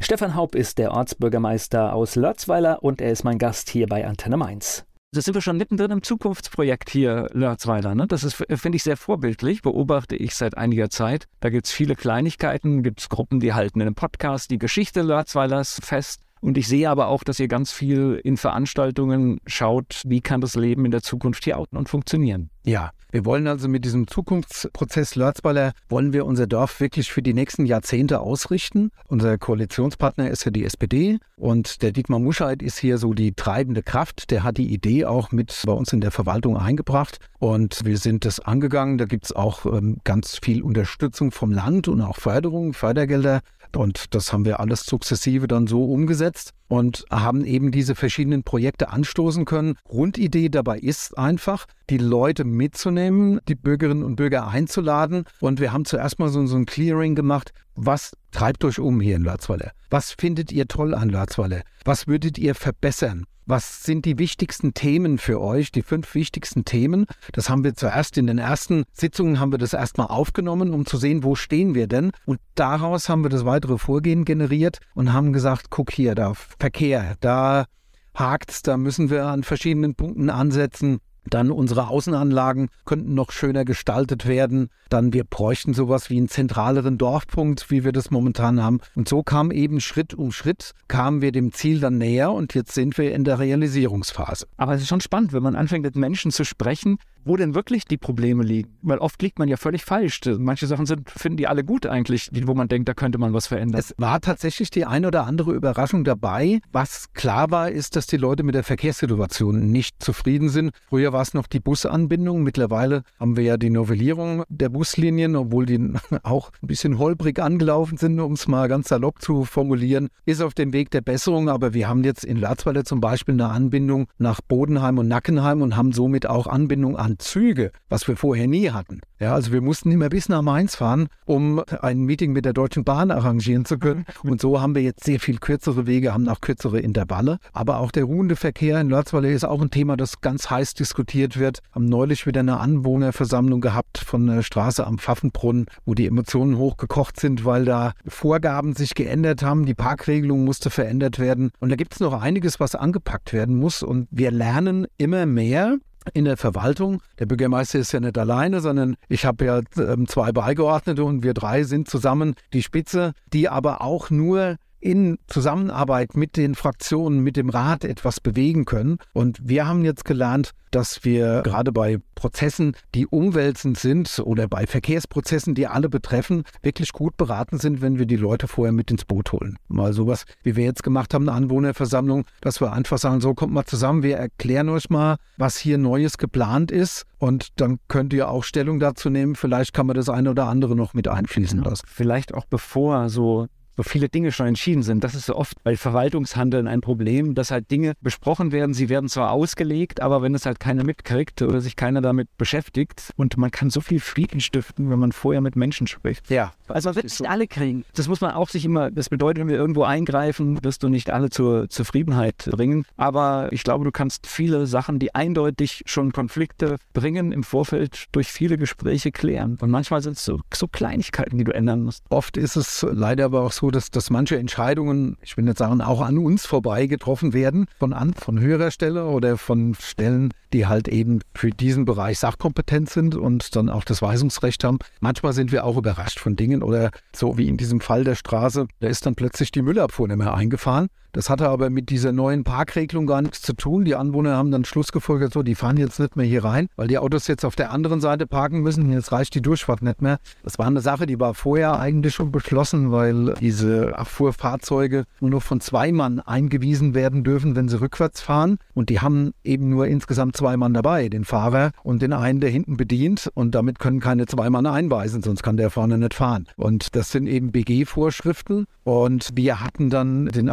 Stefan Haub ist der Ortsbürgermeister aus Lörzweiler und er ist mein Gast hier bei Antenne Mainz. Da sind wir schon mittendrin im Zukunftsprojekt hier, Lörzweiler. Ne? Das ist, finde ich, sehr vorbildlich, beobachte ich seit einiger Zeit. Da gibt es viele Kleinigkeiten, gibt es Gruppen, die halten in einem Podcast die Geschichte Lörzweilers fest. Und ich sehe aber auch, dass ihr ganz viel in Veranstaltungen schaut, wie kann das Leben in der Zukunft hier outen und funktionieren. Ja, wir wollen also mit diesem Zukunftsprozess Lörzballer, wollen wir unser Dorf wirklich für die nächsten Jahrzehnte ausrichten. Unser Koalitionspartner ist ja die SPD und der Dietmar Muscheid ist hier so die treibende Kraft. Der hat die Idee auch mit bei uns in der Verwaltung eingebracht und wir sind das angegangen. Da gibt es auch ähm, ganz viel Unterstützung vom Land und auch Förderung, Fördergelder. Und das haben wir alles sukzessive dann so umgesetzt und haben eben diese verschiedenen Projekte anstoßen können. Grundidee dabei ist einfach, die Leute mitzunehmen, die Bürgerinnen und Bürger einzuladen. Und wir haben zuerst mal so, so ein Clearing gemacht. Was treibt euch um hier in Lörzwalle? Was findet ihr toll an Lörzwalle? Was würdet ihr verbessern? Was sind die wichtigsten Themen für euch, die fünf wichtigsten Themen? Das haben wir zuerst in den ersten Sitzungen haben wir das erstmal aufgenommen, um zu sehen, wo stehen wir denn? Und daraus haben wir das weitere Vorgehen generiert und haben gesagt, guck hier, da Verkehr, da hakt's, da müssen wir an verschiedenen Punkten ansetzen. Dann unsere Außenanlagen könnten noch schöner gestaltet werden. Dann wir bräuchten sowas wie einen zentraleren Dorfpunkt, wie wir das momentan haben. Und so kam eben Schritt um Schritt, kamen wir dem Ziel dann näher und jetzt sind wir in der Realisierungsphase. Aber es ist schon spannend, wenn man anfängt mit Menschen zu sprechen, wo denn wirklich die Probleme liegen. Weil oft liegt man ja völlig falsch. Manche Sachen sind, finden die alle gut eigentlich, wo man denkt, da könnte man was verändern. Es war tatsächlich die ein oder andere Überraschung dabei. Was klar war, ist, dass die Leute mit der Verkehrssituation nicht zufrieden sind. Früher war es noch die Busanbindung. Mittlerweile haben wir ja die Novellierung der Buslinien, obwohl die auch ein bisschen holprig angelaufen sind, um es mal ganz salopp zu formulieren, ist auf dem Weg der Besserung. Aber wir haben jetzt in Larzweiler zum Beispiel eine Anbindung nach Bodenheim und Nackenheim und haben somit auch Anbindung an Züge, was wir vorher nie hatten. Ja, also wir mussten immer bis nach Mainz fahren, um ein Meeting mit der Deutschen Bahn arrangieren zu können. Und so haben wir jetzt sehr viel kürzere Wege, haben auch kürzere Intervalle. Aber auch der ruhende Verkehr in Lörzweiler ist auch ein Thema, das ganz heiß diskutiert wird. Haben neulich wieder eine Anwohnerversammlung gehabt von der Straße am Pfaffenbrunnen, wo die Emotionen hochgekocht sind, weil da Vorgaben sich geändert haben. Die Parkregelung musste verändert werden. Und da gibt es noch einiges, was angepackt werden muss. Und wir lernen immer mehr in der Verwaltung. Der Bürgermeister ist ja nicht alleine, sondern ich habe ja ähm, zwei Beigeordnete und wir drei sind zusammen die Spitze, die aber auch nur in Zusammenarbeit mit den Fraktionen, mit dem Rat etwas bewegen können. Und wir haben jetzt gelernt, dass wir gerade bei Prozessen, die umwälzend sind oder bei Verkehrsprozessen, die alle betreffen, wirklich gut beraten sind, wenn wir die Leute vorher mit ins Boot holen. Mal sowas, wie wir jetzt gemacht haben, eine Anwohnerversammlung, dass wir einfach sagen, so kommt mal zusammen, wir erklären euch mal, was hier Neues geplant ist und dann könnt ihr auch Stellung dazu nehmen. Vielleicht kann man das eine oder andere noch mit einfließen lassen. Vielleicht auch bevor so so viele Dinge schon entschieden sind. Das ist so oft bei Verwaltungshandeln ein Problem, dass halt Dinge besprochen werden, sie werden zwar ausgelegt, aber wenn es halt keiner mitkriegt oder sich keiner damit beschäftigt und man kann so viel Frieden stiften, wenn man vorher mit Menschen spricht. Ja. Also man wird nicht so. alle kriegen. Das muss man auch sich immer, das bedeutet, wenn wir irgendwo eingreifen, wirst du nicht alle zur Zufriedenheit bringen. Aber ich glaube, du kannst viele Sachen, die eindeutig schon Konflikte bringen, im Vorfeld durch viele Gespräche klären. Und manchmal sind es so, so Kleinigkeiten, die du ändern musst. Oft ist es leider aber auch so, dass, dass manche Entscheidungen, ich will nicht sagen, auch an uns vorbei getroffen werden, von, an, von höherer Stelle oder von Stellen, die halt eben für diesen Bereich sachkompetent sind und dann auch das Weisungsrecht haben. Manchmal sind wir auch überrascht von Dingen oder so wie in diesem Fall der Straße, da ist dann plötzlich die Müllabfuhr nicht mehr eingefahren. Das hatte aber mit dieser neuen Parkregelung gar nichts zu tun. Die Anwohner haben dann Schluss gefolgert, so, die fahren jetzt nicht mehr hier rein, weil die Autos jetzt auf der anderen Seite parken müssen. Jetzt reicht die Durchfahrt nicht mehr. Das war eine Sache, die war vorher eigentlich schon beschlossen, weil diese Abfuhrfahrzeuge nur noch von zwei Mann eingewiesen werden dürfen, wenn sie rückwärts fahren. Und die haben eben nur insgesamt zwei Mann dabei, den Fahrer und den einen, der hinten bedient. Und damit können keine zwei Mann einweisen, sonst kann der vorne nicht fahren. Und das sind eben BG-Vorschriften. Und wir hatten dann den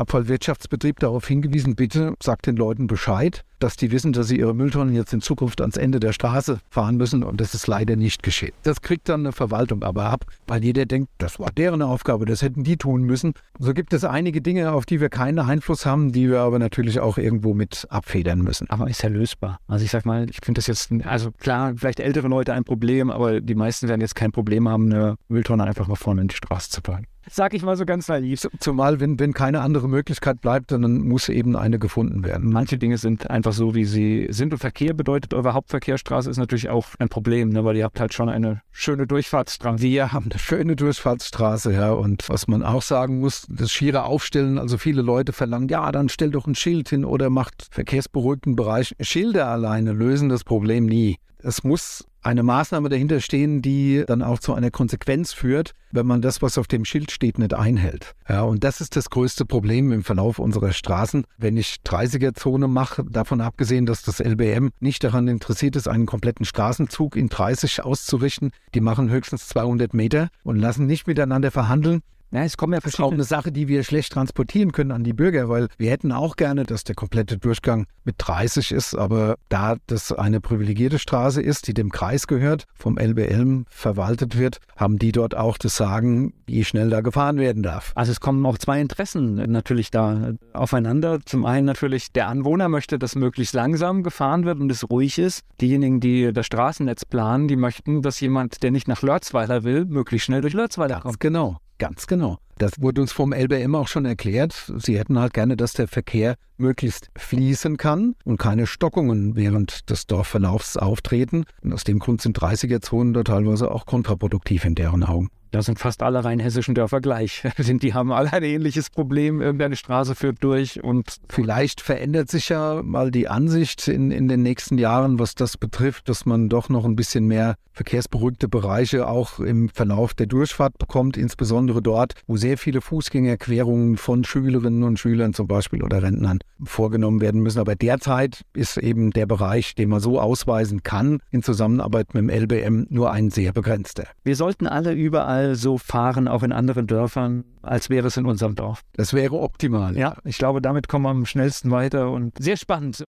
Abfallwirtschaftsbetrieb darauf hingewiesen, bitte sagt den Leuten Bescheid, dass die wissen, dass sie ihre Mülltonnen jetzt in Zukunft ans Ende der Straße fahren müssen und das ist leider nicht geschehen. Das kriegt dann eine Verwaltung aber ab, weil jeder denkt, das war deren Aufgabe, das hätten die tun müssen. So gibt es einige Dinge, auf die wir keinen Einfluss haben, die wir aber natürlich auch irgendwo mit abfedern müssen. Aber ist ja lösbar. Also ich sag mal, ich finde das jetzt, also klar, vielleicht ältere Leute ein Problem, aber die meisten werden jetzt kein Problem haben, eine Mülltonne einfach mal vorne in die Straße zu packen. Sag ich mal so ganz naiv. Zumal, wenn, wenn keine andere Möglichkeit bleibt, dann muss eben eine gefunden werden. Manche Dinge sind einfach so, wie sie sind. Und Verkehr bedeutet, eure Hauptverkehrsstraße ist natürlich auch ein Problem, ne? weil ihr habt halt schon eine schöne Durchfahrtsstraße. Wir haben eine schöne Durchfahrtsstraße, ja. Und was man auch sagen muss, das schiere Aufstellen, also viele Leute verlangen, ja, dann stell doch ein Schild hin oder macht verkehrsberuhigten Bereich. Schilder alleine lösen das Problem nie. Es muss eine Maßnahme dahinter stehen, die dann auch zu einer Konsequenz führt, wenn man das, was auf dem Schild steht, nicht einhält. Ja, und das ist das größte Problem im Verlauf unserer Straßen. Wenn ich 30er-Zone mache, davon abgesehen, dass das LBM nicht daran interessiert ist, einen kompletten Straßenzug in 30 auszurichten, die machen höchstens 200 Meter und lassen nicht miteinander verhandeln, ja, es kommen ja verschiedene. Auch eine Sache, die wir schlecht transportieren können an die Bürger, weil wir hätten auch gerne, dass der komplette Durchgang mit 30 ist, aber da das eine privilegierte Straße ist, die dem Kreis gehört, vom LBL verwaltet wird, haben die dort auch das Sagen, wie schnell da gefahren werden darf. Also es kommen auch zwei Interessen natürlich da aufeinander. Zum einen natürlich der Anwohner möchte, dass möglichst langsam gefahren wird und es ruhig ist. Diejenigen, die das Straßennetz planen, die möchten, dass jemand, der nicht nach Lörzweiler will, möglichst schnell durch Lörzweiler kommt. Genau. Ganz genau. Das wurde uns vom LBM auch schon erklärt. Sie hätten halt gerne, dass der Verkehr möglichst fließen kann und keine Stockungen während des Dorfverlaufs auftreten. Und aus dem Grund sind 30er-Zonen da teilweise auch kontraproduktiv in deren Augen. Da sind fast alle rheinhessischen Dörfer gleich. Die haben alle ein ähnliches Problem. Irgendeine Straße führt durch und. Vielleicht verändert sich ja mal die Ansicht in, in den nächsten Jahren, was das betrifft, dass man doch noch ein bisschen mehr verkehrsberuhigte Bereiche auch im Verlauf der Durchfahrt bekommt, insbesondere dort, wo sehr viele Fußgängerquerungen von Schülerinnen und Schülern zum Beispiel oder Rentnern vorgenommen werden müssen. Aber derzeit ist eben der Bereich, den man so ausweisen kann, in Zusammenarbeit mit dem LBM nur ein sehr begrenzter. Wir sollten alle überall mal so fahren, auch in anderen Dörfern, als wäre es in unserem Dorf. Das wäre optimal. Ja, ich glaube, damit kommen wir am schnellsten weiter und sehr spannend.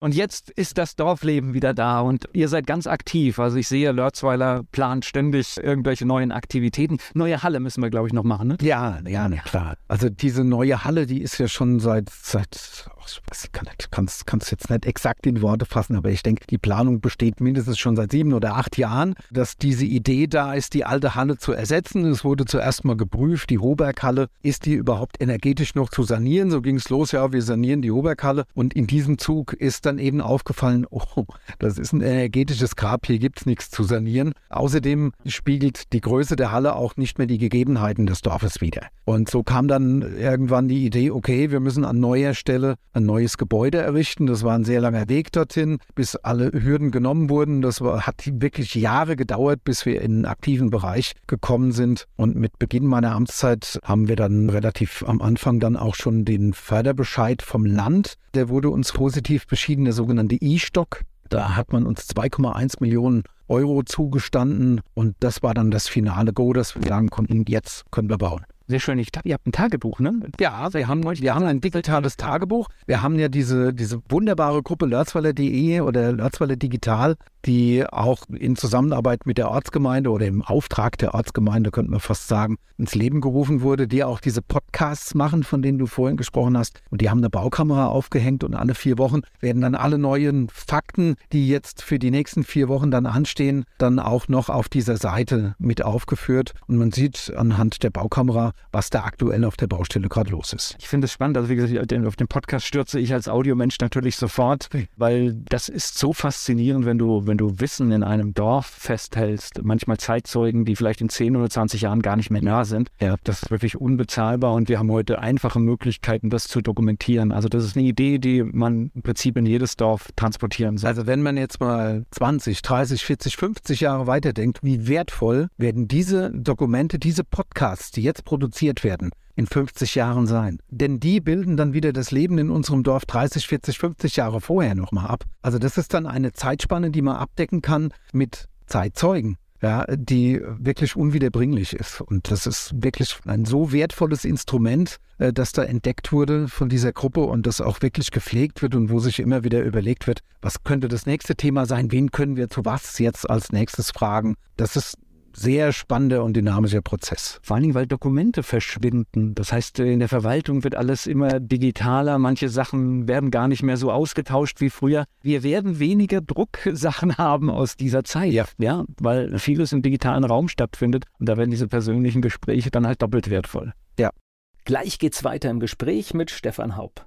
Und jetzt ist das Dorfleben wieder da und ihr seid ganz aktiv. Also ich sehe, Lörzweiler plant ständig irgendwelche neuen Aktivitäten. Neue Halle müssen wir, glaube ich, noch machen, ne? Ja, ja, na klar. Also diese neue Halle, die ist ja schon seit, seit ich kann es kann, jetzt nicht exakt in Worte fassen, aber ich denke, die Planung besteht mindestens schon seit sieben oder acht Jahren, dass diese Idee da ist, die alte Halle zu ersetzen. Es wurde zuerst mal geprüft, die Hoberghalle, ist die überhaupt energetisch noch zu sanieren? So ging es los, ja, wir sanieren die Hoberghalle. Und in diesem Zug ist dann eben aufgefallen, oh, das ist ein energetisches Grab, hier gibt es nichts zu sanieren. Außerdem spiegelt die Größe der Halle auch nicht mehr die Gegebenheiten des Dorfes wider. Und so kam dann irgendwann die Idee, okay, wir müssen an neuer Stelle ein neues Gebäude errichten. Das war ein sehr langer Weg dorthin, bis alle Hürden genommen wurden. Das war, hat wirklich Jahre gedauert, bis wir in einen aktiven Bereich gekommen sind. Und mit Beginn meiner Amtszeit haben wir dann relativ am Anfang dann auch schon den Förderbescheid vom Land. Der wurde uns positiv beschieden, der sogenannte E-Stock. Da hat man uns 2,1 Millionen Euro zugestanden und das war dann das finale Go, dass wir sagen konnten, jetzt können wir bauen. Sehr schön. Ich glaube, ihr habt ein Tagebuch, ne? Ja, wir haben, wir haben ein digitales Tagebuch. Wir haben ja diese, diese wunderbare Gruppe Lörzweiler.de oder Lörzweiler Digital die auch in Zusammenarbeit mit der Ortsgemeinde oder im Auftrag der Ortsgemeinde, könnte man fast sagen, ins Leben gerufen wurde, die auch diese Podcasts machen, von denen du vorhin gesprochen hast. Und die haben eine Baukamera aufgehängt und alle vier Wochen werden dann alle neuen Fakten, die jetzt für die nächsten vier Wochen dann anstehen, dann auch noch auf dieser Seite mit aufgeführt. Und man sieht anhand der Baukamera, was da aktuell auf der Baustelle gerade los ist. Ich finde es spannend. Also wie gesagt, auf den Podcast stürze ich als Audiomensch natürlich sofort, weil das ist so faszinierend, wenn du, wenn du Wissen in einem Dorf festhältst, manchmal Zeitzeugen, die vielleicht in 10 oder 20 Jahren gar nicht mehr nah sind, ja, das ist wirklich unbezahlbar und wir haben heute einfache Möglichkeiten, das zu dokumentieren. Also das ist eine Idee, die man im Prinzip in jedes Dorf transportieren soll. Also wenn man jetzt mal 20, 30, 40, 50 Jahre weiterdenkt, wie wertvoll werden diese Dokumente, diese Podcasts, die jetzt produziert werden, in 50 Jahren sein. Denn die bilden dann wieder das Leben in unserem Dorf 30, 40, 50 Jahre vorher nochmal ab. Also das ist dann eine Zeitspanne, die man abdecken kann mit Zeitzeugen. ja, die wirklich unwiederbringlich ist. Und das ist wirklich ein so wertvolles Instrument, äh, das da entdeckt wurde von dieser Gruppe und das auch wirklich gepflegt wird und wo sich immer wieder überlegt wird, was könnte das nächste Thema sein, wen können wir zu was jetzt als nächstes fragen. Das ist sehr spannender und dynamischer Prozess. Vor allen Dingen, weil Dokumente verschwinden. Das heißt, in der Verwaltung wird alles immer digitaler. Manche Sachen werden gar nicht mehr so ausgetauscht wie früher. Wir werden weniger Drucksachen haben aus dieser Zeit. Ja. ja, weil vieles im digitalen Raum stattfindet. Und da werden diese persönlichen Gespräche dann halt doppelt wertvoll. Ja. Gleich geht's weiter im Gespräch mit Stefan Haub.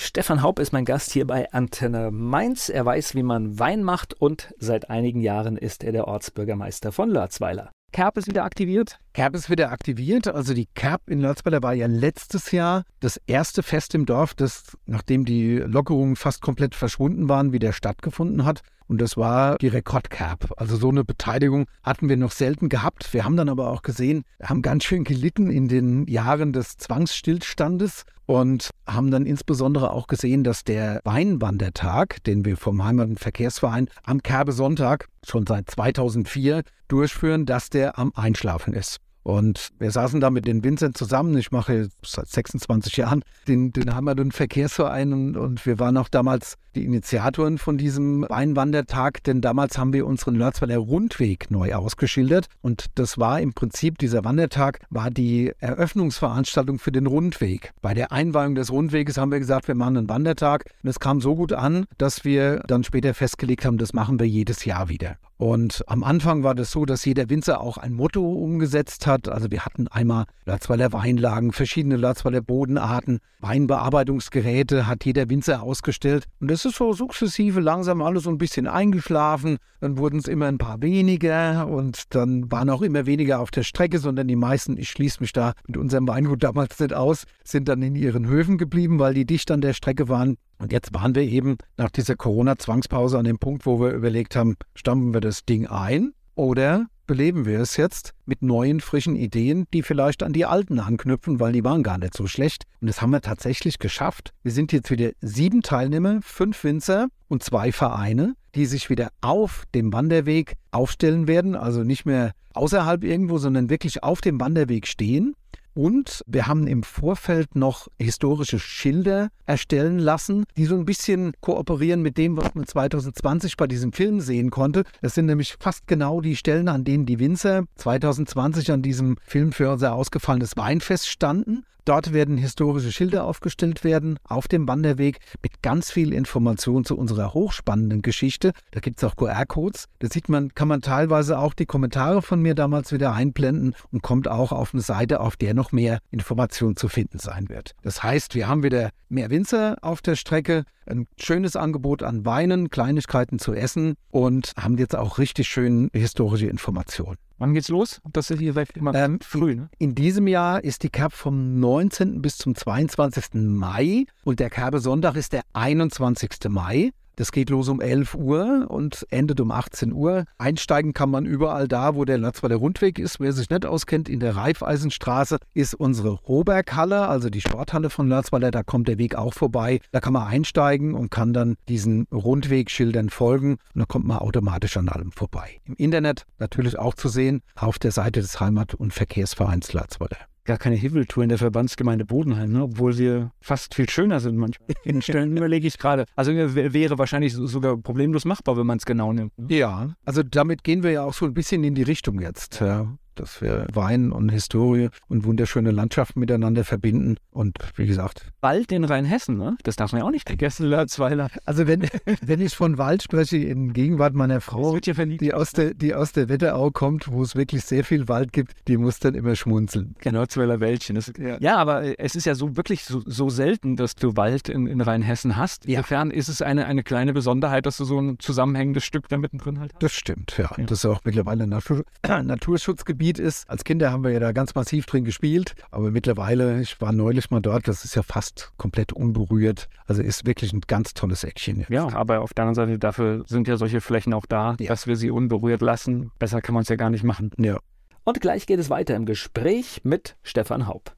Stefan Haub ist mein Gast hier bei Antenne Mainz. Er weiß, wie man Wein macht und seit einigen Jahren ist er der Ortsbürgermeister von Lörzweiler. Kerb ist wieder aktiviert? Kerb ist wieder aktiviert. Also die Kerb in Lörzweiler war ja letztes Jahr das erste Fest im Dorf, das, nachdem die Lockerungen fast komplett verschwunden waren, wieder stattgefunden hat. Und das war die Rekordcap. Also so eine Beteiligung hatten wir noch selten gehabt. Wir haben dann aber auch gesehen, haben ganz schön gelitten in den Jahren des Zwangsstillstandes und haben dann insbesondere auch gesehen, dass der Weinwandertag, den wir vom Heimat- und Verkehrsverein am Kerbesonntag schon seit 2004 durchführen, dass der am Einschlafen ist. Und wir saßen da mit den Winzern zusammen. Ich mache seit 26 Jahren den, den Hammerden Verkehrsverein und, und, wir waren auch damals die Initiatoren von diesem Weinwandertag, denn damals haben wir unseren Lörzweiler Rundweg neu ausgeschildert. Und das war im Prinzip, dieser Wandertag war die Eröffnungsveranstaltung für den Rundweg. Bei der Einweihung des Rundweges haben wir gesagt, wir machen einen Wandertag. Und es kam so gut an, dass wir dann später festgelegt haben, das machen wir jedes Jahr wieder. Und am Anfang war das so, dass jeder Winzer auch ein Motto umgesetzt hat. Also wir hatten einmal Lörzweiler Weinlagen, verschiedene Lörzweiler Bodenarten, Weinbearbeitungsgeräte hat jeder Winzer ausgestellt. Und das ist so sukzessive langsam alles so ein bisschen eingeschlafen. Dann wurden es immer ein paar weniger und dann waren auch immer weniger auf der Strecke, sondern die meisten, ich schließe mich da mit unserem Weingut damals nicht aus, sind dann in ihren Höfen geblieben, weil die dicht an der Strecke waren. Und jetzt waren wir eben nach dieser Corona-Zwangspause an dem Punkt, wo wir überlegt haben, stampfen wir das Ding ein oder beleben wir es jetzt mit neuen, frischen Ideen, die vielleicht an die alten anknüpfen, weil die waren gar nicht so schlecht. Und das haben wir tatsächlich geschafft. Wir sind jetzt wieder sieben Teilnehmer, fünf Winzer und zwei Vereine, die sich wieder auf dem Wanderweg aufstellen werden. Also nicht mehr außerhalb irgendwo, sondern wirklich auf dem Wanderweg stehen. Und wir haben im Vorfeld noch historische Schilder erstellen lassen, die so ein bisschen kooperieren mit dem, was man 2020 bei diesem Film sehen konnte. Das sind nämlich fast genau die Stellen, an denen die Winzer 2020 an diesem Film für unser ausgefallenes Weinfest standen. Dort werden historische Schilder aufgestellt werden auf dem Wanderweg mit ganz viel Information zu unserer hochspannenden Geschichte. Da gibt es auch QR-Codes. Da sieht man, kann man teilweise auch die Kommentare von mir damals wieder einblenden und kommt auch auf eine Seite, auf der noch mehr Information zu finden sein wird. Das heißt, wir haben wieder mehr Winzer auf der Strecke, ein schönes Angebot an Weinen, Kleinigkeiten zu essen und haben jetzt auch richtig schön historische Informationen. Wann geht's los? Das ist hier seit immer ähm, früh. Ne? In diesem Jahr ist die Kerb vom 19. bis zum 22. Mai und der Kerbesonntag ist der 21. Mai. Das geht los um 11 Uhr und endet um 18 Uhr. Einsteigen kann man überall da, wo der Lörzweiler Rundweg ist. Wer sich nicht auskennt, in der Reifeisenstraße ist unsere Roberghalle, also die Sporthalle von Lörzweiler. Da kommt der Weg auch vorbei. Da kann man einsteigen und kann dann diesen Rundwegschildern folgen. Und dann kommt man automatisch an allem vorbei. Im Internet natürlich auch zu sehen auf der Seite des Heimat- und Verkehrsvereins Lörzweiler gar keine Hiveltour in der Verbandsgemeinde Bodenheim, ne? obwohl wir fast viel schöner sind manchmal. In Stellen überlege ich gerade. Also wäre wahrscheinlich sogar problemlos machbar, wenn man es genau nimmt. Ne? Ja, also damit gehen wir ja auch so ein bisschen in die Richtung jetzt. Ja dass wir Wein und Historie und wunderschöne Landschaften miteinander verbinden. Und wie gesagt. Wald in Rheinhessen, ne? Das darf man ja auch nicht vergessen, Lörzweiler. Also wenn, wenn ich von Wald spreche, in Gegenwart meiner Frau, die aus, der, die aus der Wetterau kommt, wo es wirklich sehr viel Wald gibt, die muss dann immer schmunzeln. Genau, Lörzweiler Wäldchen. Das, ja. ja. aber es ist ja so wirklich so, so selten, dass du Wald in, in Rheinhessen hast. Insofern ist es eine, eine kleine Besonderheit, dass du so ein zusammenhängendes Stück da mittendrin halt hast. Das stimmt, ja. ja. Das ist auch mittlerweile ein Natur Naturschutzgebiet Gebiet ist. Als Kinder haben wir ja da ganz massiv drin gespielt, aber mittlerweile, ich war neulich mal dort, das ist ja fast komplett unberührt. Also ist wirklich ein ganz tolles Eckchen. Jetzt. Ja, aber auf der anderen Seite, dafür sind ja solche Flächen auch da, ja. dass wir sie unberührt lassen. Besser kann man es ja gar nicht machen. Ja. Und gleich geht es weiter im Gespräch mit Stefan Haub.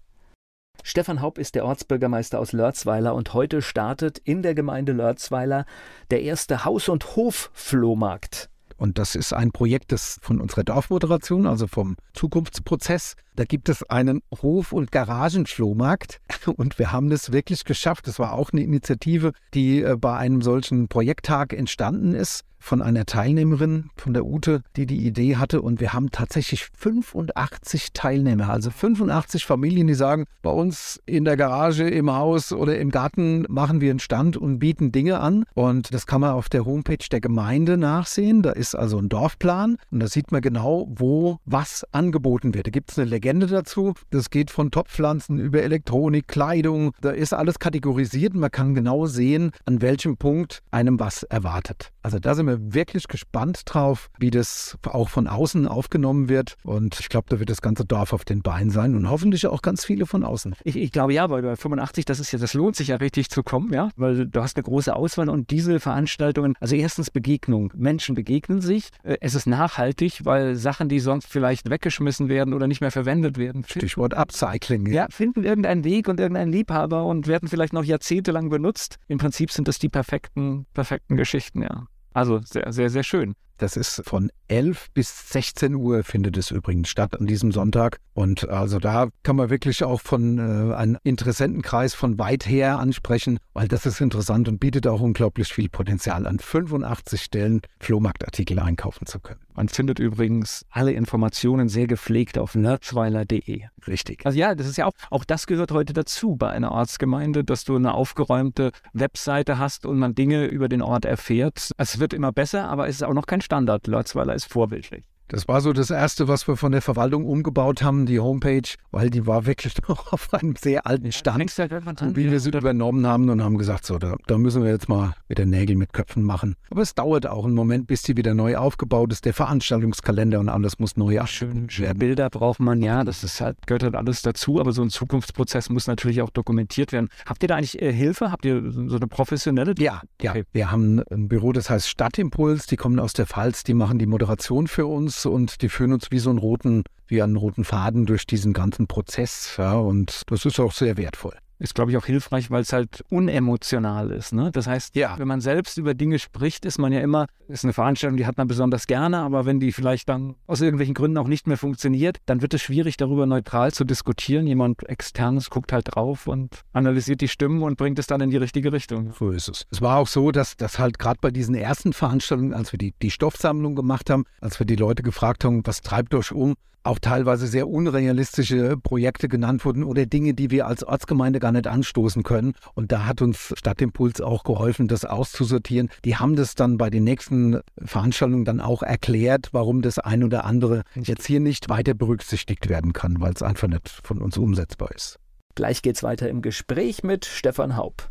Stefan Haub ist der Ortsbürgermeister aus Lörzweiler und heute startet in der Gemeinde Lörzweiler der erste Haus- und Hof-Flohmarkt. Und das ist ein Projekt des, von unserer Dorfmoderation, also vom Zukunftsprozess. Da gibt es einen Hof- und Garagenflohmarkt und wir haben das wirklich geschafft. Das war auch eine Initiative, die äh, bei einem solchen Projekttag entstanden ist von einer Teilnehmerin, von der Ute, die die Idee hatte. Und wir haben tatsächlich 85 Teilnehmer, also 85 Familien, die sagen, bei uns in der Garage, im Haus oder im Garten machen wir einen Stand und bieten Dinge an. Und das kann man auf der Homepage der Gemeinde nachsehen. Da ist also ein Dorfplan und da sieht man genau, wo was angeboten wird. Da gibt es eine Legende dazu. Das geht von Topfpflanzen über Elektronik, Kleidung. Da ist alles kategorisiert und man kann genau sehen, an welchem Punkt einem was erwartet. Also da sind wir wir wirklich gespannt drauf, wie das auch von außen aufgenommen wird. Und ich glaube, da wird das ganze Dorf auf den Beinen sein und hoffentlich auch ganz viele von außen. Ich, ich glaube ja, weil bei 85, das ist ja, das lohnt sich ja richtig zu kommen, ja, weil du hast eine große Auswahl und diese Veranstaltungen, also erstens Begegnung, Menschen begegnen sich, äh, es ist nachhaltig, weil Sachen, die sonst vielleicht weggeschmissen werden oder nicht mehr verwendet werden. Stichwort Upcycling. Ja, finden irgendeinen Weg und irgendeinen Liebhaber und werden vielleicht noch jahrzehntelang benutzt. Im Prinzip sind das die perfekten, perfekten Geschichten, ja. Also sehr, sehr, sehr schön. Das ist von 11 bis 16 Uhr findet es übrigens statt an diesem Sonntag. Und also da kann man wirklich auch von äh, einem Interessentenkreis von weit her ansprechen, weil das ist interessant und bietet auch unglaublich viel Potenzial an 85 Stellen Flohmarktartikel einkaufen zu können. Man findet übrigens alle Informationen sehr gepflegt auf nerzweiler.de. Richtig. Also ja, das ist ja auch, auch das gehört heute dazu bei einer Ortsgemeinde, dass du eine aufgeräumte Webseite hast und man Dinge über den Ort erfährt. Es wird immer besser, aber es ist auch noch kein Standard. Lörzweiler ist vorbildlich. Das war so das Erste, was wir von der Verwaltung umgebaut haben, die Homepage, weil die war wirklich noch auf einem sehr alten Stand. Halt und wie wir sie übernommen haben und haben gesagt, so, da, da, müssen wir jetzt mal wieder Nägel mit Köpfen machen. Aber es dauert auch einen Moment, bis die wieder neu aufgebaut ist. Der Veranstaltungskalender und alles muss neu schön, schön Bilder braucht man, ja, das ist halt, gehört halt alles dazu, aber so ein Zukunftsprozess muss natürlich auch dokumentiert werden. Habt ihr da eigentlich äh, Hilfe? Habt ihr so eine professionelle? Ja, ja. Okay. Wir haben ein Büro, das heißt Stadtimpuls, die kommen aus der Pfalz, die machen die Moderation für uns und die führen uns wie so einen roten, wie einen roten Faden durch diesen ganzen Prozess. Ja, und das ist auch sehr wertvoll ist, glaube ich, auch hilfreich, weil es halt unemotional ist. Ne? Das heißt, ja. wenn man selbst über Dinge spricht, ist man ja immer, ist eine Veranstaltung, die hat man besonders gerne, aber wenn die vielleicht dann aus irgendwelchen Gründen auch nicht mehr funktioniert, dann wird es schwierig, darüber neutral zu diskutieren. Jemand externes guckt halt drauf und analysiert die Stimmen und bringt es dann in die richtige Richtung. So ist es. Es war auch so, dass das halt gerade bei diesen ersten Veranstaltungen, als wir die, die Stoffsammlung gemacht haben, als wir die Leute gefragt haben, was treibt euch um, auch teilweise sehr unrealistische Projekte genannt wurden oder Dinge, die wir als Ortsgemeinde gar nicht anstoßen können. Und da hat uns Stadtimpuls auch geholfen, das auszusortieren. Die haben das dann bei den nächsten Veranstaltungen dann auch erklärt, warum das ein oder andere jetzt hier nicht weiter berücksichtigt werden kann, weil es einfach nicht von uns umsetzbar ist. Gleich geht's weiter im Gespräch mit Stefan Haub.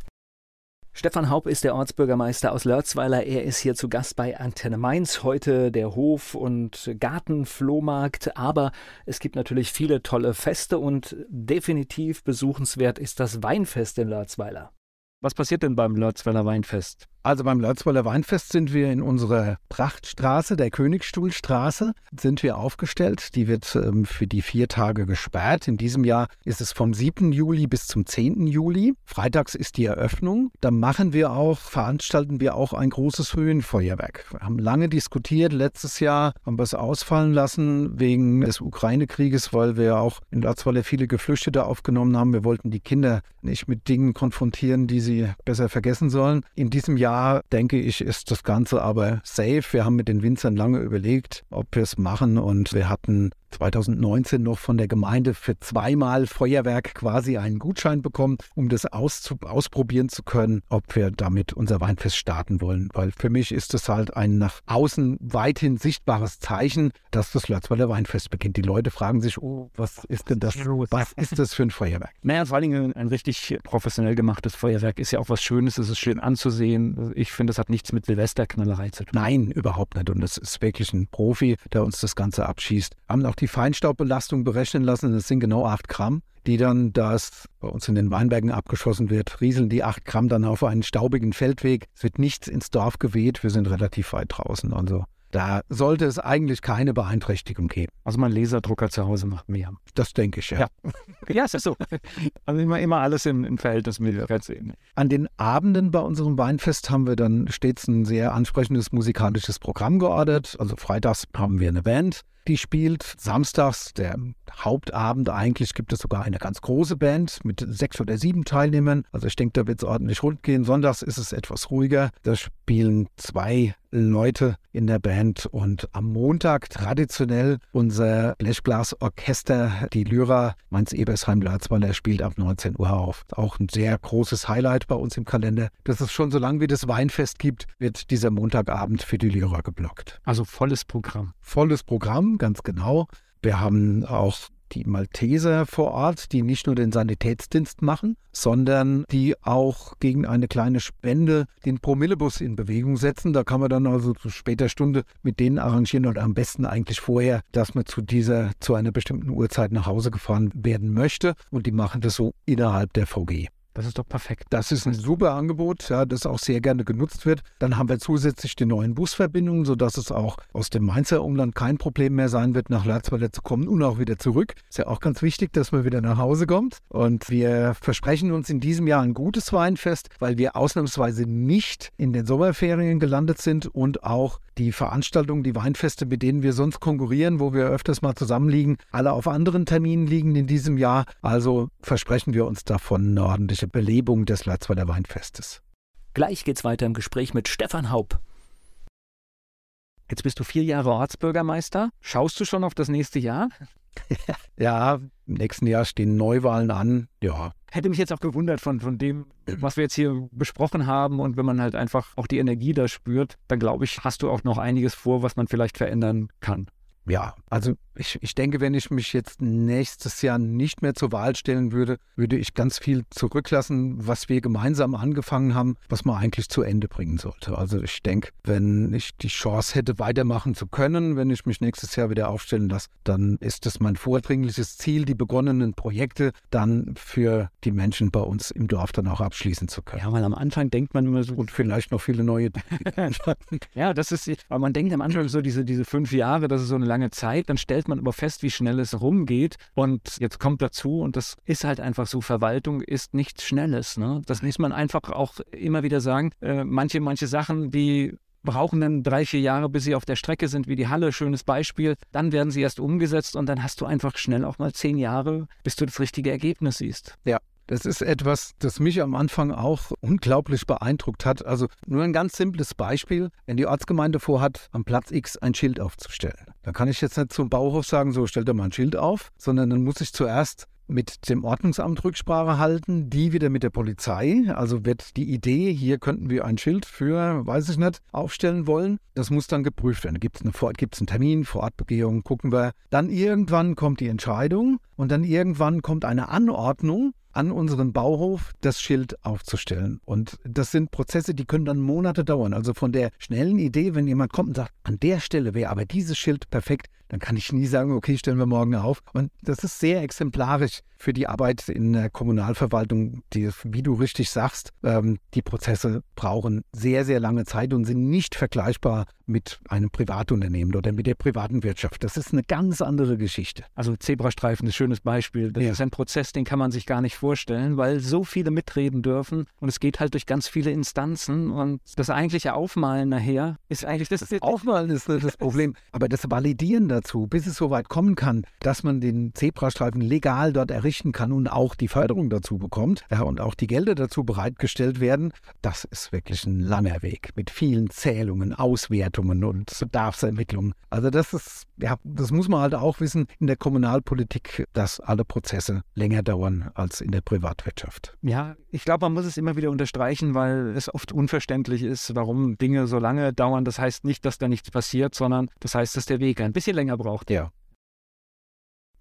Stefan Haub ist der Ortsbürgermeister aus Lörzweiler. Er ist hier zu Gast bei Antenne Mainz. Heute der Hof- und Gartenflohmarkt. Aber es gibt natürlich viele tolle Feste und definitiv besuchenswert ist das Weinfest in Lörzweiler. Was passiert denn beim Lörzweiler Weinfest? Also beim Lörzweiler Weinfest sind wir in unserer Prachtstraße, der Königstuhlstraße, sind wir aufgestellt. Die wird ähm, für die vier Tage gesperrt. In diesem Jahr ist es vom 7. Juli bis zum 10. Juli. Freitags ist die Eröffnung. Da machen wir auch, veranstalten wir auch ein großes Höhenfeuerwerk. Wir haben lange diskutiert. Letztes Jahr haben wir es ausfallen lassen wegen des Ukraine-Krieges, weil wir auch in Lörzweiler viele Geflüchtete aufgenommen haben. Wir wollten die Kinder nicht mit Dingen konfrontieren, die sie besser vergessen sollen. In diesem Jahr Jahr, denke ich, ist das Ganze aber safe. Wir haben mit den Winzern lange überlegt, ob wir es machen und wir hatten 2019 noch von der Gemeinde für zweimal Feuerwerk quasi einen Gutschein bekommen, um das ausprobieren zu können, ob wir damit unser Weinfest starten wollen. Weil für mich ist es halt ein nach außen weithin sichtbares Zeichen, dass das Lörzweiler Weinfest beginnt. Die Leute fragen sich, oh, was ist denn das? Was ist das für ein Feuerwerk? Naja, vor allen Dingen ein richtig professionell gemachtes Feuerwerk ist ja auch was Schönes, es ist schön anzusehen. Ich finde, es hat nichts mit Silvesterknallerei zu tun. Nein, überhaupt nicht. Und es ist wirklich ein Profi, der uns das Ganze abschießt. Haben auch die Feinstaubbelastung berechnen lassen. Das sind genau 8 Gramm, die dann, da es bei uns in den Weinbergen abgeschossen wird, rieseln die 8 Gramm dann auf einen staubigen Feldweg. Es wird nichts ins Dorf geweht. Wir sind relativ weit draußen. Also Da sollte es eigentlich keine Beeinträchtigung geben. Also mein Laserdrucker zu Hause macht mehr. Das denke ich, ja. Ja, ja ist so. Also immer, immer alles im, im Verhältnis mit der sehen. An den Abenden bei unserem Weinfest haben wir dann stets ein sehr ansprechendes musikalisches Programm geordert. Also freitags haben wir eine Band, die spielt. Samstags, der Hauptabend, eigentlich gibt es sogar eine ganz große Band mit sechs oder sieben Teilnehmern. Also ich denke, da wird es ordentlich rund gehen. Sonntags ist es etwas ruhiger. Da spielen zwei Leute in der Band und am Montag traditionell unser Blechblasorchester, die Lyra Mainz-Ebersheim-Larzweiler, spielt ab 19 Uhr auf. Auch ein sehr großes Highlight bei uns im Kalender. Das ist schon so lange wie das Weinfest gibt, wird dieser Montagabend für die Lyra geblockt. Also volles Programm. Volles Programm, ganz genau. Wir haben auch die Malteser vor Ort, die nicht nur den Sanitätsdienst machen, sondern die auch gegen eine kleine Spende den Promillebus in Bewegung setzen. Da kann man dann also zu später Stunde mit denen arrangieren oder am besten eigentlich vorher, dass man zu dieser, zu einer bestimmten Uhrzeit nach Hause gefahren werden möchte. Und die machen das so innerhalb der VG. Das ist doch perfekt. Das ist ein super Angebot, ja, das auch sehr gerne genutzt wird. Dann haben wir zusätzlich die neuen Busverbindungen, sodass es auch aus dem Mainzer Umland kein Problem mehr sein wird, nach Lerzweiler zu kommen und auch wieder zurück. Ist ja auch ganz wichtig, dass man wieder nach Hause kommt. Und wir versprechen uns in diesem Jahr ein gutes Weinfest, weil wir ausnahmsweise nicht in den Sommerferien gelandet sind und auch die Veranstaltungen, die Weinfeste, mit denen wir sonst konkurrieren, wo wir öfters mal zusammenliegen, alle auf anderen Terminen liegen in diesem Jahr. Also versprechen wir uns davon eine ordentliche Belebung des Latzweiler Weinfestes. Gleich geht's weiter im Gespräch mit Stefan Haupt. Jetzt bist du vier Jahre Ortsbürgermeister. Schaust du schon auf das nächste Jahr? ja, im nächsten Jahr stehen Neuwahlen an. Ja. Hätte mich jetzt auch gewundert von, von dem, was wir jetzt hier besprochen haben. Und wenn man halt einfach auch die Energie da spürt, dann glaube ich, hast du auch noch einiges vor, was man vielleicht verändern kann. Ja, also ich, ich denke, wenn ich mich jetzt nächstes Jahr nicht mehr zur Wahl stellen würde, würde ich ganz viel zurücklassen, was wir gemeinsam angefangen haben, was man eigentlich zu Ende bringen sollte. Also ich denke, wenn ich die Chance hätte, weitermachen zu können, wenn ich mich nächstes Jahr wieder aufstellen lasse, dann ist das mein vordringliches Ziel, die begonnenen Projekte dann für die Menschen bei uns im Dorf dann auch abschließen zu können. Ja, weil am Anfang denkt man immer so. Und vielleicht noch viele neue. ja, das ist, weil man denkt am Anfang so diese, diese fünf Jahre, das ist so eine lange Zeit, dann stellt man aber fest, wie schnell es rumgeht. Und jetzt kommt dazu, und das ist halt einfach so, Verwaltung ist nichts Schnelles. Ne? Das muss man einfach auch immer wieder sagen. Äh, manche, manche Sachen, die brauchen dann drei, vier Jahre, bis sie auf der Strecke sind, wie die Halle, schönes Beispiel. Dann werden sie erst umgesetzt und dann hast du einfach schnell auch mal zehn Jahre, bis du das richtige Ergebnis siehst. Ja, das ist etwas, das mich am Anfang auch unglaublich beeindruckt hat. Also nur ein ganz simples Beispiel. Wenn die Ortsgemeinde vorhat, am Platz X ein Schild aufzustellen, dann kann ich jetzt nicht zum Bauhof sagen, so stellt er mal ein Schild auf, sondern dann muss ich zuerst mit dem Ordnungsamt Rücksprache halten, die wieder mit der Polizei. Also wird die Idee, hier könnten wir ein Schild für, weiß ich nicht, aufstellen wollen. Das muss dann geprüft werden. Gibt es eine, einen Termin, Vorortbegehung, gucken wir. Dann irgendwann kommt die Entscheidung und dann irgendwann kommt eine Anordnung an unseren Bauhof das Schild aufzustellen. Und das sind Prozesse, die können dann Monate dauern. Also von der schnellen Idee, wenn jemand kommt und sagt, an der Stelle wäre aber dieses Schild perfekt, dann kann ich nie sagen, okay, stellen wir morgen auf. Und das ist sehr exemplarisch für die Arbeit in der Kommunalverwaltung, die, wie du richtig sagst, ähm, die Prozesse brauchen sehr, sehr lange Zeit und sind nicht vergleichbar mit einem Privatunternehmen oder mit der privaten Wirtschaft. Das ist eine ganz andere Geschichte. Also Zebrastreifen ist ein schönes Beispiel. Das ja. ist ein Prozess, den kann man sich gar nicht vorstellen, weil so viele mitreden dürfen und es geht halt durch ganz viele Instanzen und das eigentliche Aufmalen nachher ist eigentlich das. das Aufmalen ist das Problem, aber das Validieren dazu, bis es so weit kommen kann, dass man den Zebrastreifen legal dort errichten kann und auch die Förderung dazu bekommt ja, und auch die Gelder dazu bereitgestellt werden, das ist wirklich ein langer Weg mit vielen Zählungen, Auswertungen und Bedarfsermittlungen. Also das ist, ja, das muss man halt auch wissen in der Kommunalpolitik, dass alle Prozesse länger dauern als in der Privatwirtschaft. Ja, ich glaube, man muss es immer wieder unterstreichen, weil es oft unverständlich ist, warum Dinge so lange dauern. Das heißt nicht, dass da nichts passiert, sondern das heißt, dass der Weg ein bisschen länger braucht. Ja.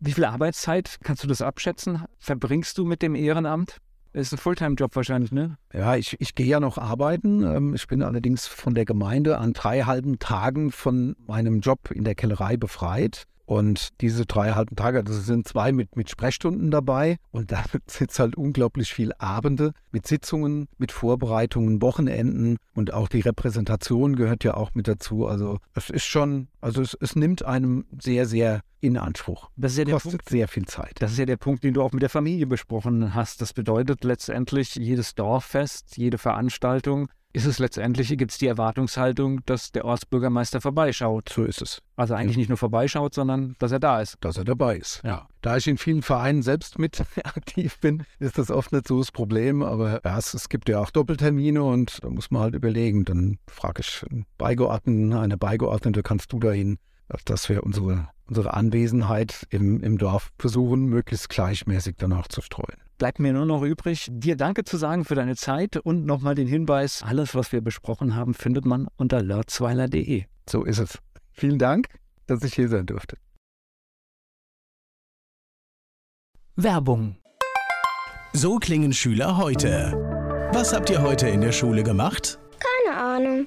Wie viel Arbeitszeit kannst du das abschätzen? Verbringst du mit dem Ehrenamt? Ist ein Fulltime-Job wahrscheinlich, ne? Ja, ich, ich gehe ja noch arbeiten. Ähm, ich bin allerdings von der Gemeinde an drei halben Tagen von meinem Job in der Kellerei befreit. Und diese drei halben Tage, das sind zwei mit, mit Sprechstunden dabei. Und da es halt unglaublich viel Abende mit Sitzungen, mit Vorbereitungen, Wochenenden. Und auch die Repräsentation gehört ja auch mit dazu. Also es ist schon, also es, es nimmt einem sehr, sehr in Anspruch. Das ist ja der Kostet Punkt. sehr viel Zeit. Das ist ja der Punkt, den du auch mit der Familie besprochen hast. Das bedeutet letztendlich, jedes Dorffest, jede Veranstaltung, ist es letztendlich, gibt es die Erwartungshaltung, dass der Ortsbürgermeister vorbeischaut. So ist es. Also eigentlich nicht nur vorbeischaut, sondern dass er da ist. dass er dabei ist. Ja. Da ich in vielen Vereinen selbst mit aktiv bin, ist das oft nicht so das Problem. Aber ja, es, es gibt ja auch Doppeltermine und da muss man halt überlegen. Dann frage ich einen Beigeordneten, eine Beigeordnete, kannst du dahin, dass wir unsere, unsere Anwesenheit im, im Dorf versuchen, möglichst gleichmäßig danach zu streuen. Bleibt mir nur noch übrig, dir Danke zu sagen für deine Zeit und nochmal den Hinweis, alles, was wir besprochen haben, findet man unter lörzweiler.de. So ist es. Vielen Dank, dass ich hier sein durfte. Werbung. So klingen Schüler heute. Was habt ihr heute in der Schule gemacht? Keine Ahnung.